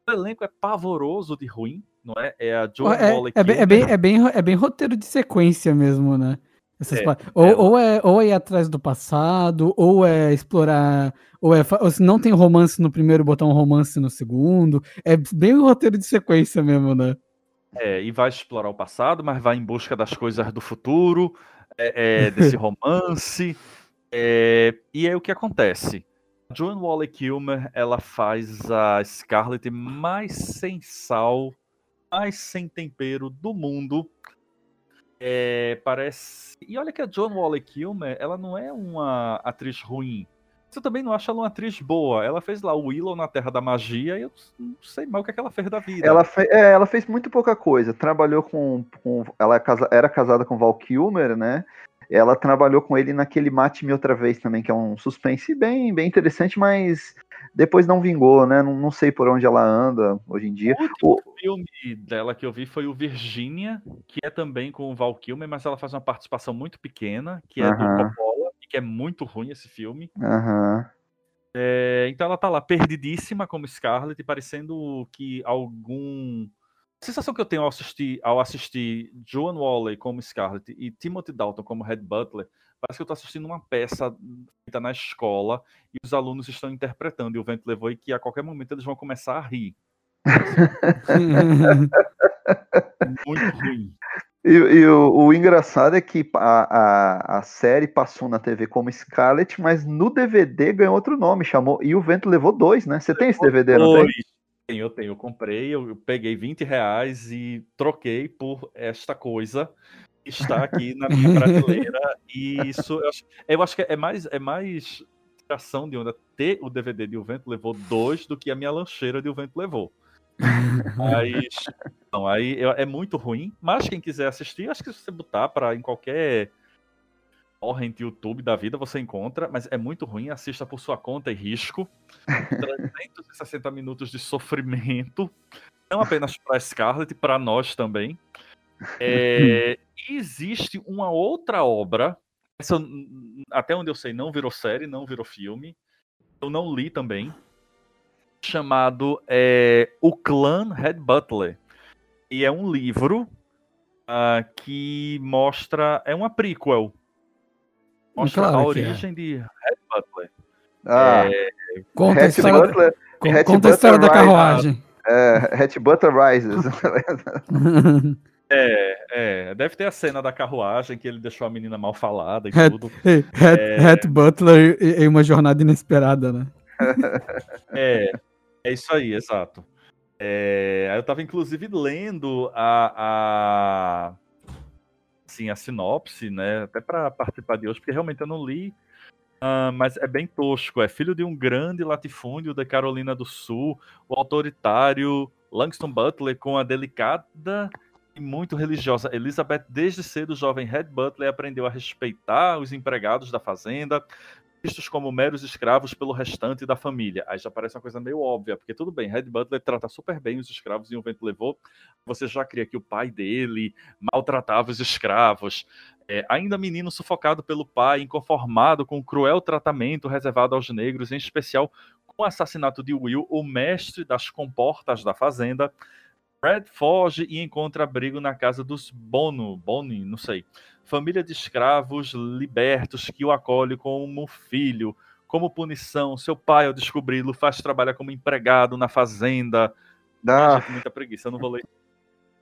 O elenco é pavoroso de ruim, não é? É a Joan é, é, é, bem, é, bem, é bem roteiro de sequência mesmo, né? É, ou, é. ou, é, ou é ir atrás do passado, ou é explorar. Ou, é, ou se não tem romance no primeiro, botar um romance no segundo. É bem o roteiro de sequência mesmo, né? É, e vai explorar o passado, mas vai em busca das coisas do futuro, é, é, desse romance. É, e aí o que acontece? Joan Wally Kilmer, ela faz a Scarlett mais sem sal, mais sem tempero do mundo é, parece. E olha que a Joan Wally Kilmer, ela não é uma atriz ruim. Eu também não acho ela uma atriz boa. Ela fez lá o Willow na Terra da Magia e eu não sei mal o que, é que ela fez da vida. Ela, fe... é, ela fez muito pouca coisa. Trabalhou com. com... Ela é era casada com Val Kilmer, né? Ela trabalhou com ele naquele Mate-me Outra Vez também, que é um suspense bem, bem interessante, mas depois não vingou, né? Não, não sei por onde ela anda hoje em dia. O último o... filme dela que eu vi foi o Virginia, que é também com o Val Kilmer, mas ela faz uma participação muito pequena, que é uh -huh. do Coppola, e que é muito ruim esse filme. Uh -huh. é, então ela tá lá perdidíssima como Scarlett, parecendo que algum a sensação que eu tenho ao assistir, ao assistir Joan Wally como Scarlett e Timothy Dalton como Red Butler Parece que eu estou assistindo uma peça feita na escola e os alunos estão interpretando e o vento levou e que a qualquer momento eles vão começar a rir. Muito ruim. E, e o, o, engraçado é que a, a, a, série passou na TV como Scarlet, mas no DVD ganhou outro nome, chamou E o Vento Levou Dois, né? Você tem esse DVD, não tem? Tenho, eu tenho. Eu comprei, eu peguei 20 reais e troquei por esta coisa está aqui na minha prateleira. e isso, eu acho, eu acho que é mais, é mais ação de onda ter o DVD de O Vento Levou dois do que a minha lancheira de O Vento Levou. Mas, não, aí é muito ruim. Mas quem quiser assistir, acho que se você botar para em qualquer torrent YouTube da vida você encontra, mas é muito ruim. Assista por sua conta e risco. 360 minutos de sofrimento, não apenas para Scarlett, para nós também. É, existe uma outra obra, essa, até onde eu sei, não virou série, não virou filme. Eu não li também. Chamado é, O Clã Red Butler. E é um livro uh, que mostra. É uma prequel. Mostra claro a é. origem é. de Red Butler. Ah, é, conta, a história, Butler, da, conta a história da carruagem. É, Hatch Butler Rises. É, é, deve ter a cena da carruagem que ele deixou a menina mal falada e Hat, tudo. Hat, é... Hat Butler em uma jornada inesperada, né? é, é isso aí, exato. É, eu tava inclusive lendo a, a assim, a sinopse, né, até para participar de hoje, porque realmente eu não li, uh, mas é bem tosco. É filho de um grande latifúndio da Carolina do Sul, o autoritário Langston Butler com a delicada muito religiosa. Elizabeth, desde cedo, jovem Red Butler aprendeu a respeitar os empregados da fazenda, vistos como meros escravos pelo restante da família. Aí já parece uma coisa meio óbvia, porque tudo bem, Red Butler trata super bem os escravos e o vento levou. Você já cria que o pai dele maltratava os escravos. É, ainda menino sufocado pelo pai, inconformado com o cruel tratamento reservado aos negros, em especial o assassinato de Will, o mestre das comportas da fazenda, Brad foge e encontra abrigo na casa dos Bono, Boni, não sei, família de escravos libertos que o acolhe como filho. Como punição, seu pai, ao descobri-lo, faz trabalhar como empregado na fazenda. Dá. Gente, muita preguiça, eu não vou ler.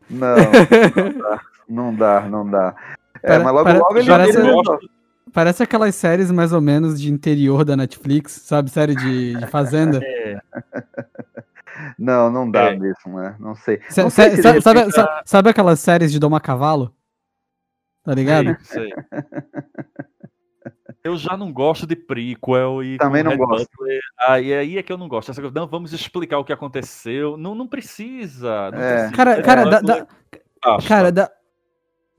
Não, não dá, não dá, não dá. É, mas logo pare- logo ele parece- ele- Parece aquelas séries mais ou menos de interior da Netflix, sabe? Série de, de fazenda. É, Não, não dá É. mesmo, né? Não sei. Não sei se sabe, repente- sa- sabe aquelas séries de domar cavalo? Tá ligado? sei, sei. Eu já não gosto de prequel e Também não Red gosto. Butler, aí, aí é que eu não gosto. Essa coisa, não, vamos explicar o que aconteceu. Não, não precisa. Não É. precisa. Cara, cara, Butler, dá- basta. cara dá,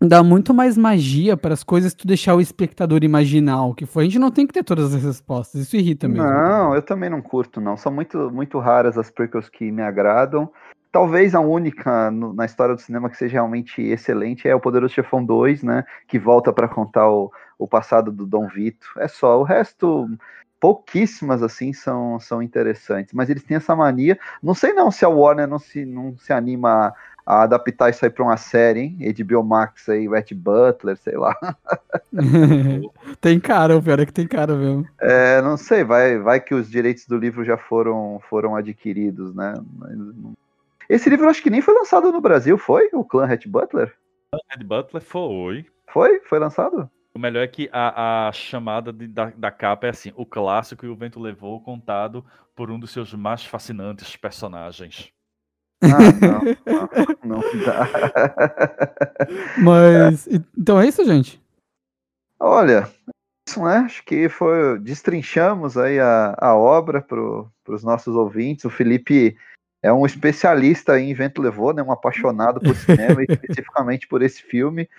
dá muito mais magia para as coisas tu deixar o espectador imaginar o que foi. A gente não tem que ter todas as respostas. Isso irrita mesmo. Não, eu também não curto, não. São muito, muito raras as prequels que me agradam. Talvez a única no- na história do cinema que seja realmente excelente é o Poderoso Chefão 2, né? Que volta para contar o, o passado do Dom Vito. É só. O resto, pouquíssimas assim são, são interessantes. Mas eles têm essa mania. Não sei não se a Warner não se, não se anima a, a adaptar isso aí para uma série, hein? HBO Max aí, Red Butler, sei lá. tem cara, o pior é que tem cara mesmo. É, não sei, vai, vai que os direitos do livro já foram, foram adquiridos, né? Esse livro eu acho que nem foi lançado no Brasil, foi? O clã Red Butler? Red Butler foi. Foi? Foi lançado? O melhor é que a, a chamada de- da, da capa é assim: o clássico e o vento levou, contado por um dos seus mais fascinantes personagens. Ah, não, não, não dá. Mas. e- Então é isso, gente. Olha, isso, né? Acho que foi. Destrinchamos aí a, a obra para os nossos ouvintes. O Felipe é um especialista em Vento Levou, né? Um apaixonado por cinema, especificamente por esse filme.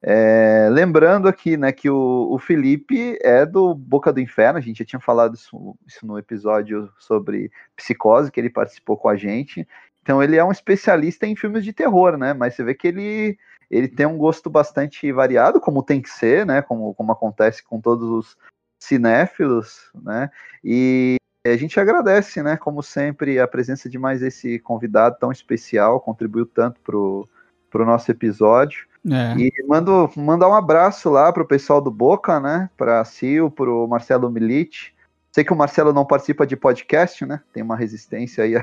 É, lembrando aqui, né, que o, o Felipe é do Boca do Inferno, a gente já tinha falado isso, isso no episódio sobre psicose, que ele participou com a gente. Então ele é um especialista em filmes de terror, né? Mas você vê que ele, ele tem um gosto bastante variado, como tem que ser, né? Como, como acontece com todos os cinéfilos, né? E a gente agradece, né? Como sempre, a presença de mais esse convidado tão especial, contribuiu tanto pro, pro nosso episódio. É. E mando mandar um abraço lá pro pessoal do Boca, né? Pra Sil, pro Marcelo Milite. Sei que o Marcelo não participa de podcast, né? Tem uma resistência aí.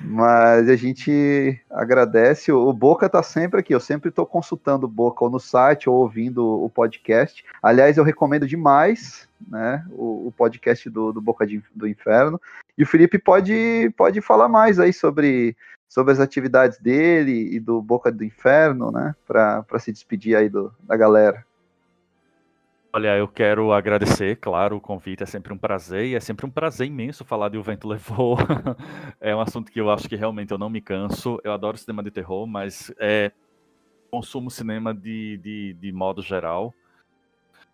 Mas a gente agradece. O Boca tá sempre aqui. Eu sempre tô consultando o Boca ou no site ou ouvindo o podcast. Aliás, eu recomendo demais, né? O, o podcast do, do Boca de- do Inferno. E o Felipe pode, pode falar mais aí sobre sobre as atividades dele e do Boca do Inferno, né? Para se despedir aí do, da galera. Olha, eu quero agradecer, claro, o convite é sempre um prazer e é sempre um prazer imenso falar de O Vento Levou. é um assunto que eu acho que realmente eu não me canso. Eu adoro cinema de terror, mas é, consumo cinema de, de, de modo geral.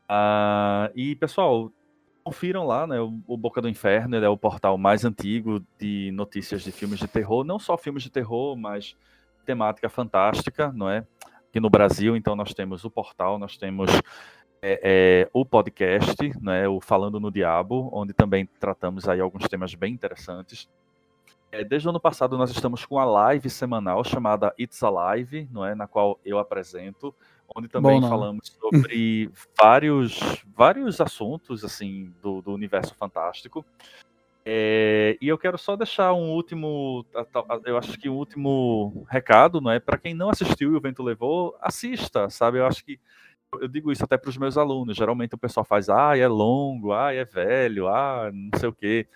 Ah, e, pessoal, confiram lá, né? O, Boca do Inferno é o portal mais antigo de notícias de filmes de terror. Não só filmes de terror, mas temática fantástica, não é? Aqui no Brasil, então, nós temos o portal, nós temos é, é, o podcast, né, o Falando no Diabo, onde também tratamos aí alguns temas bem interessantes. É, desde o ano passado nós estamos com a live semanal chamada It's Alive, não é, na qual eu apresento, onde também falamos sobre vários, vários assuntos assim do, do universo fantástico. É, e eu quero só deixar um último, eu acho que um último recado, não é? Para quem não assistiu e o vento levou, assista, sabe? Eu acho que eu digo isso até para os meus alunos. Geralmente o pessoal faz, ah, é longo, ah, é velho, ah, não sei o quê.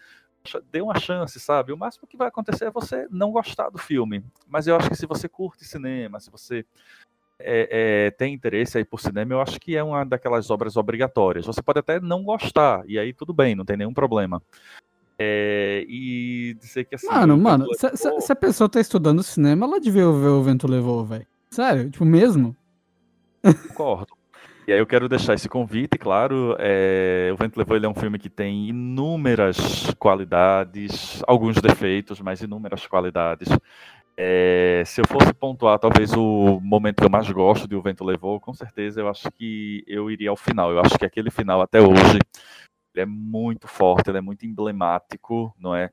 Dê uma chance, sabe? O máximo que vai acontecer é você não gostar do filme. Mas eu acho que se você curte cinema, se você é, é, tem interesse aí por cinema, eu acho que é uma daquelas obras obrigatórias. Você pode até não gostar, e aí tudo bem, não tem nenhum problema. É, e dizer que assim. Mano, mano, se, se- se a pessoa tá estudando cinema, ela devia ver o vento levou, velho. Sério, tipo, mesmo? Concordo. E aí eu quero deixar esse convite, claro. é, O Vento Levou ele é um filme que tem inúmeras qualidades, alguns defeitos, mas inúmeras qualidades. É, se eu fosse pontuar, talvez o momento que eu mais gosto de O Vento Levou, com certeza eu acho que eu iria ao final. Eu acho que aquele final até hoje é muito forte, ele é muito emblemático, não é?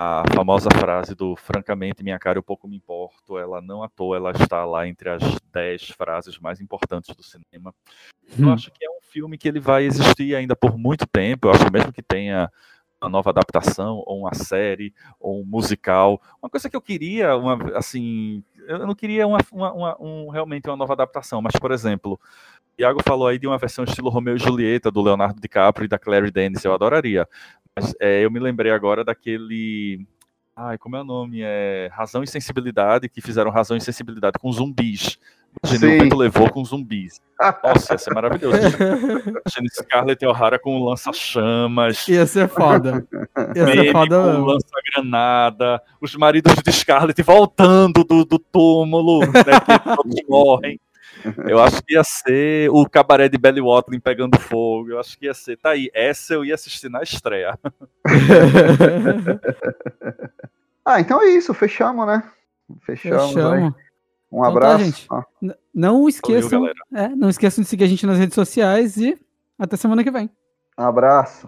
A famosa frase do francamente, minha cara, eu pouco me importo, ela não à toa, ela está lá entre as dez frases mais importantes do cinema. Eu Hum. acho que é um filme que ele vai existir ainda por muito tempo, eu acho mesmo que tenha uma nova adaptação, ou uma série, ou um musical. Uma coisa que eu queria, uma, assim, eu não queria uma, uma- um, realmente uma nova adaptação, mas, por exemplo, Iago falou aí de uma versão estilo Romeu e Julieta, do Leonardo DiCaprio e da Clary Danes, eu adoraria. Mas é, eu me lembrei agora daquele. Ai, como é o nome? É Razão e Sensibilidade, que fizeram Razão e Sensibilidade com zumbis. Imagina, o levou com zumbis. Nossa, ia ser maravilhoso. Imagina Scarlett O'Hara com lança-chamas. Ia ser foda. Ia ser foda com lança-granada, os maridos de Scarlett voltando do, do túmulo, né, que todos morrem. Eu acho que ia ser o cabaré de Belly Watling pegando fogo. Eu acho que ia ser. Tá aí, essa eu ia assistir na estreia. Ah, então é isso, fechamos, né? Fechamos. Fechamos. Um Então tá, abraço. gente. Ah, N- Não esqueçam, galera. é, não esqueçam de seguir a gente nas redes sociais e até semana que vem. Um abraço.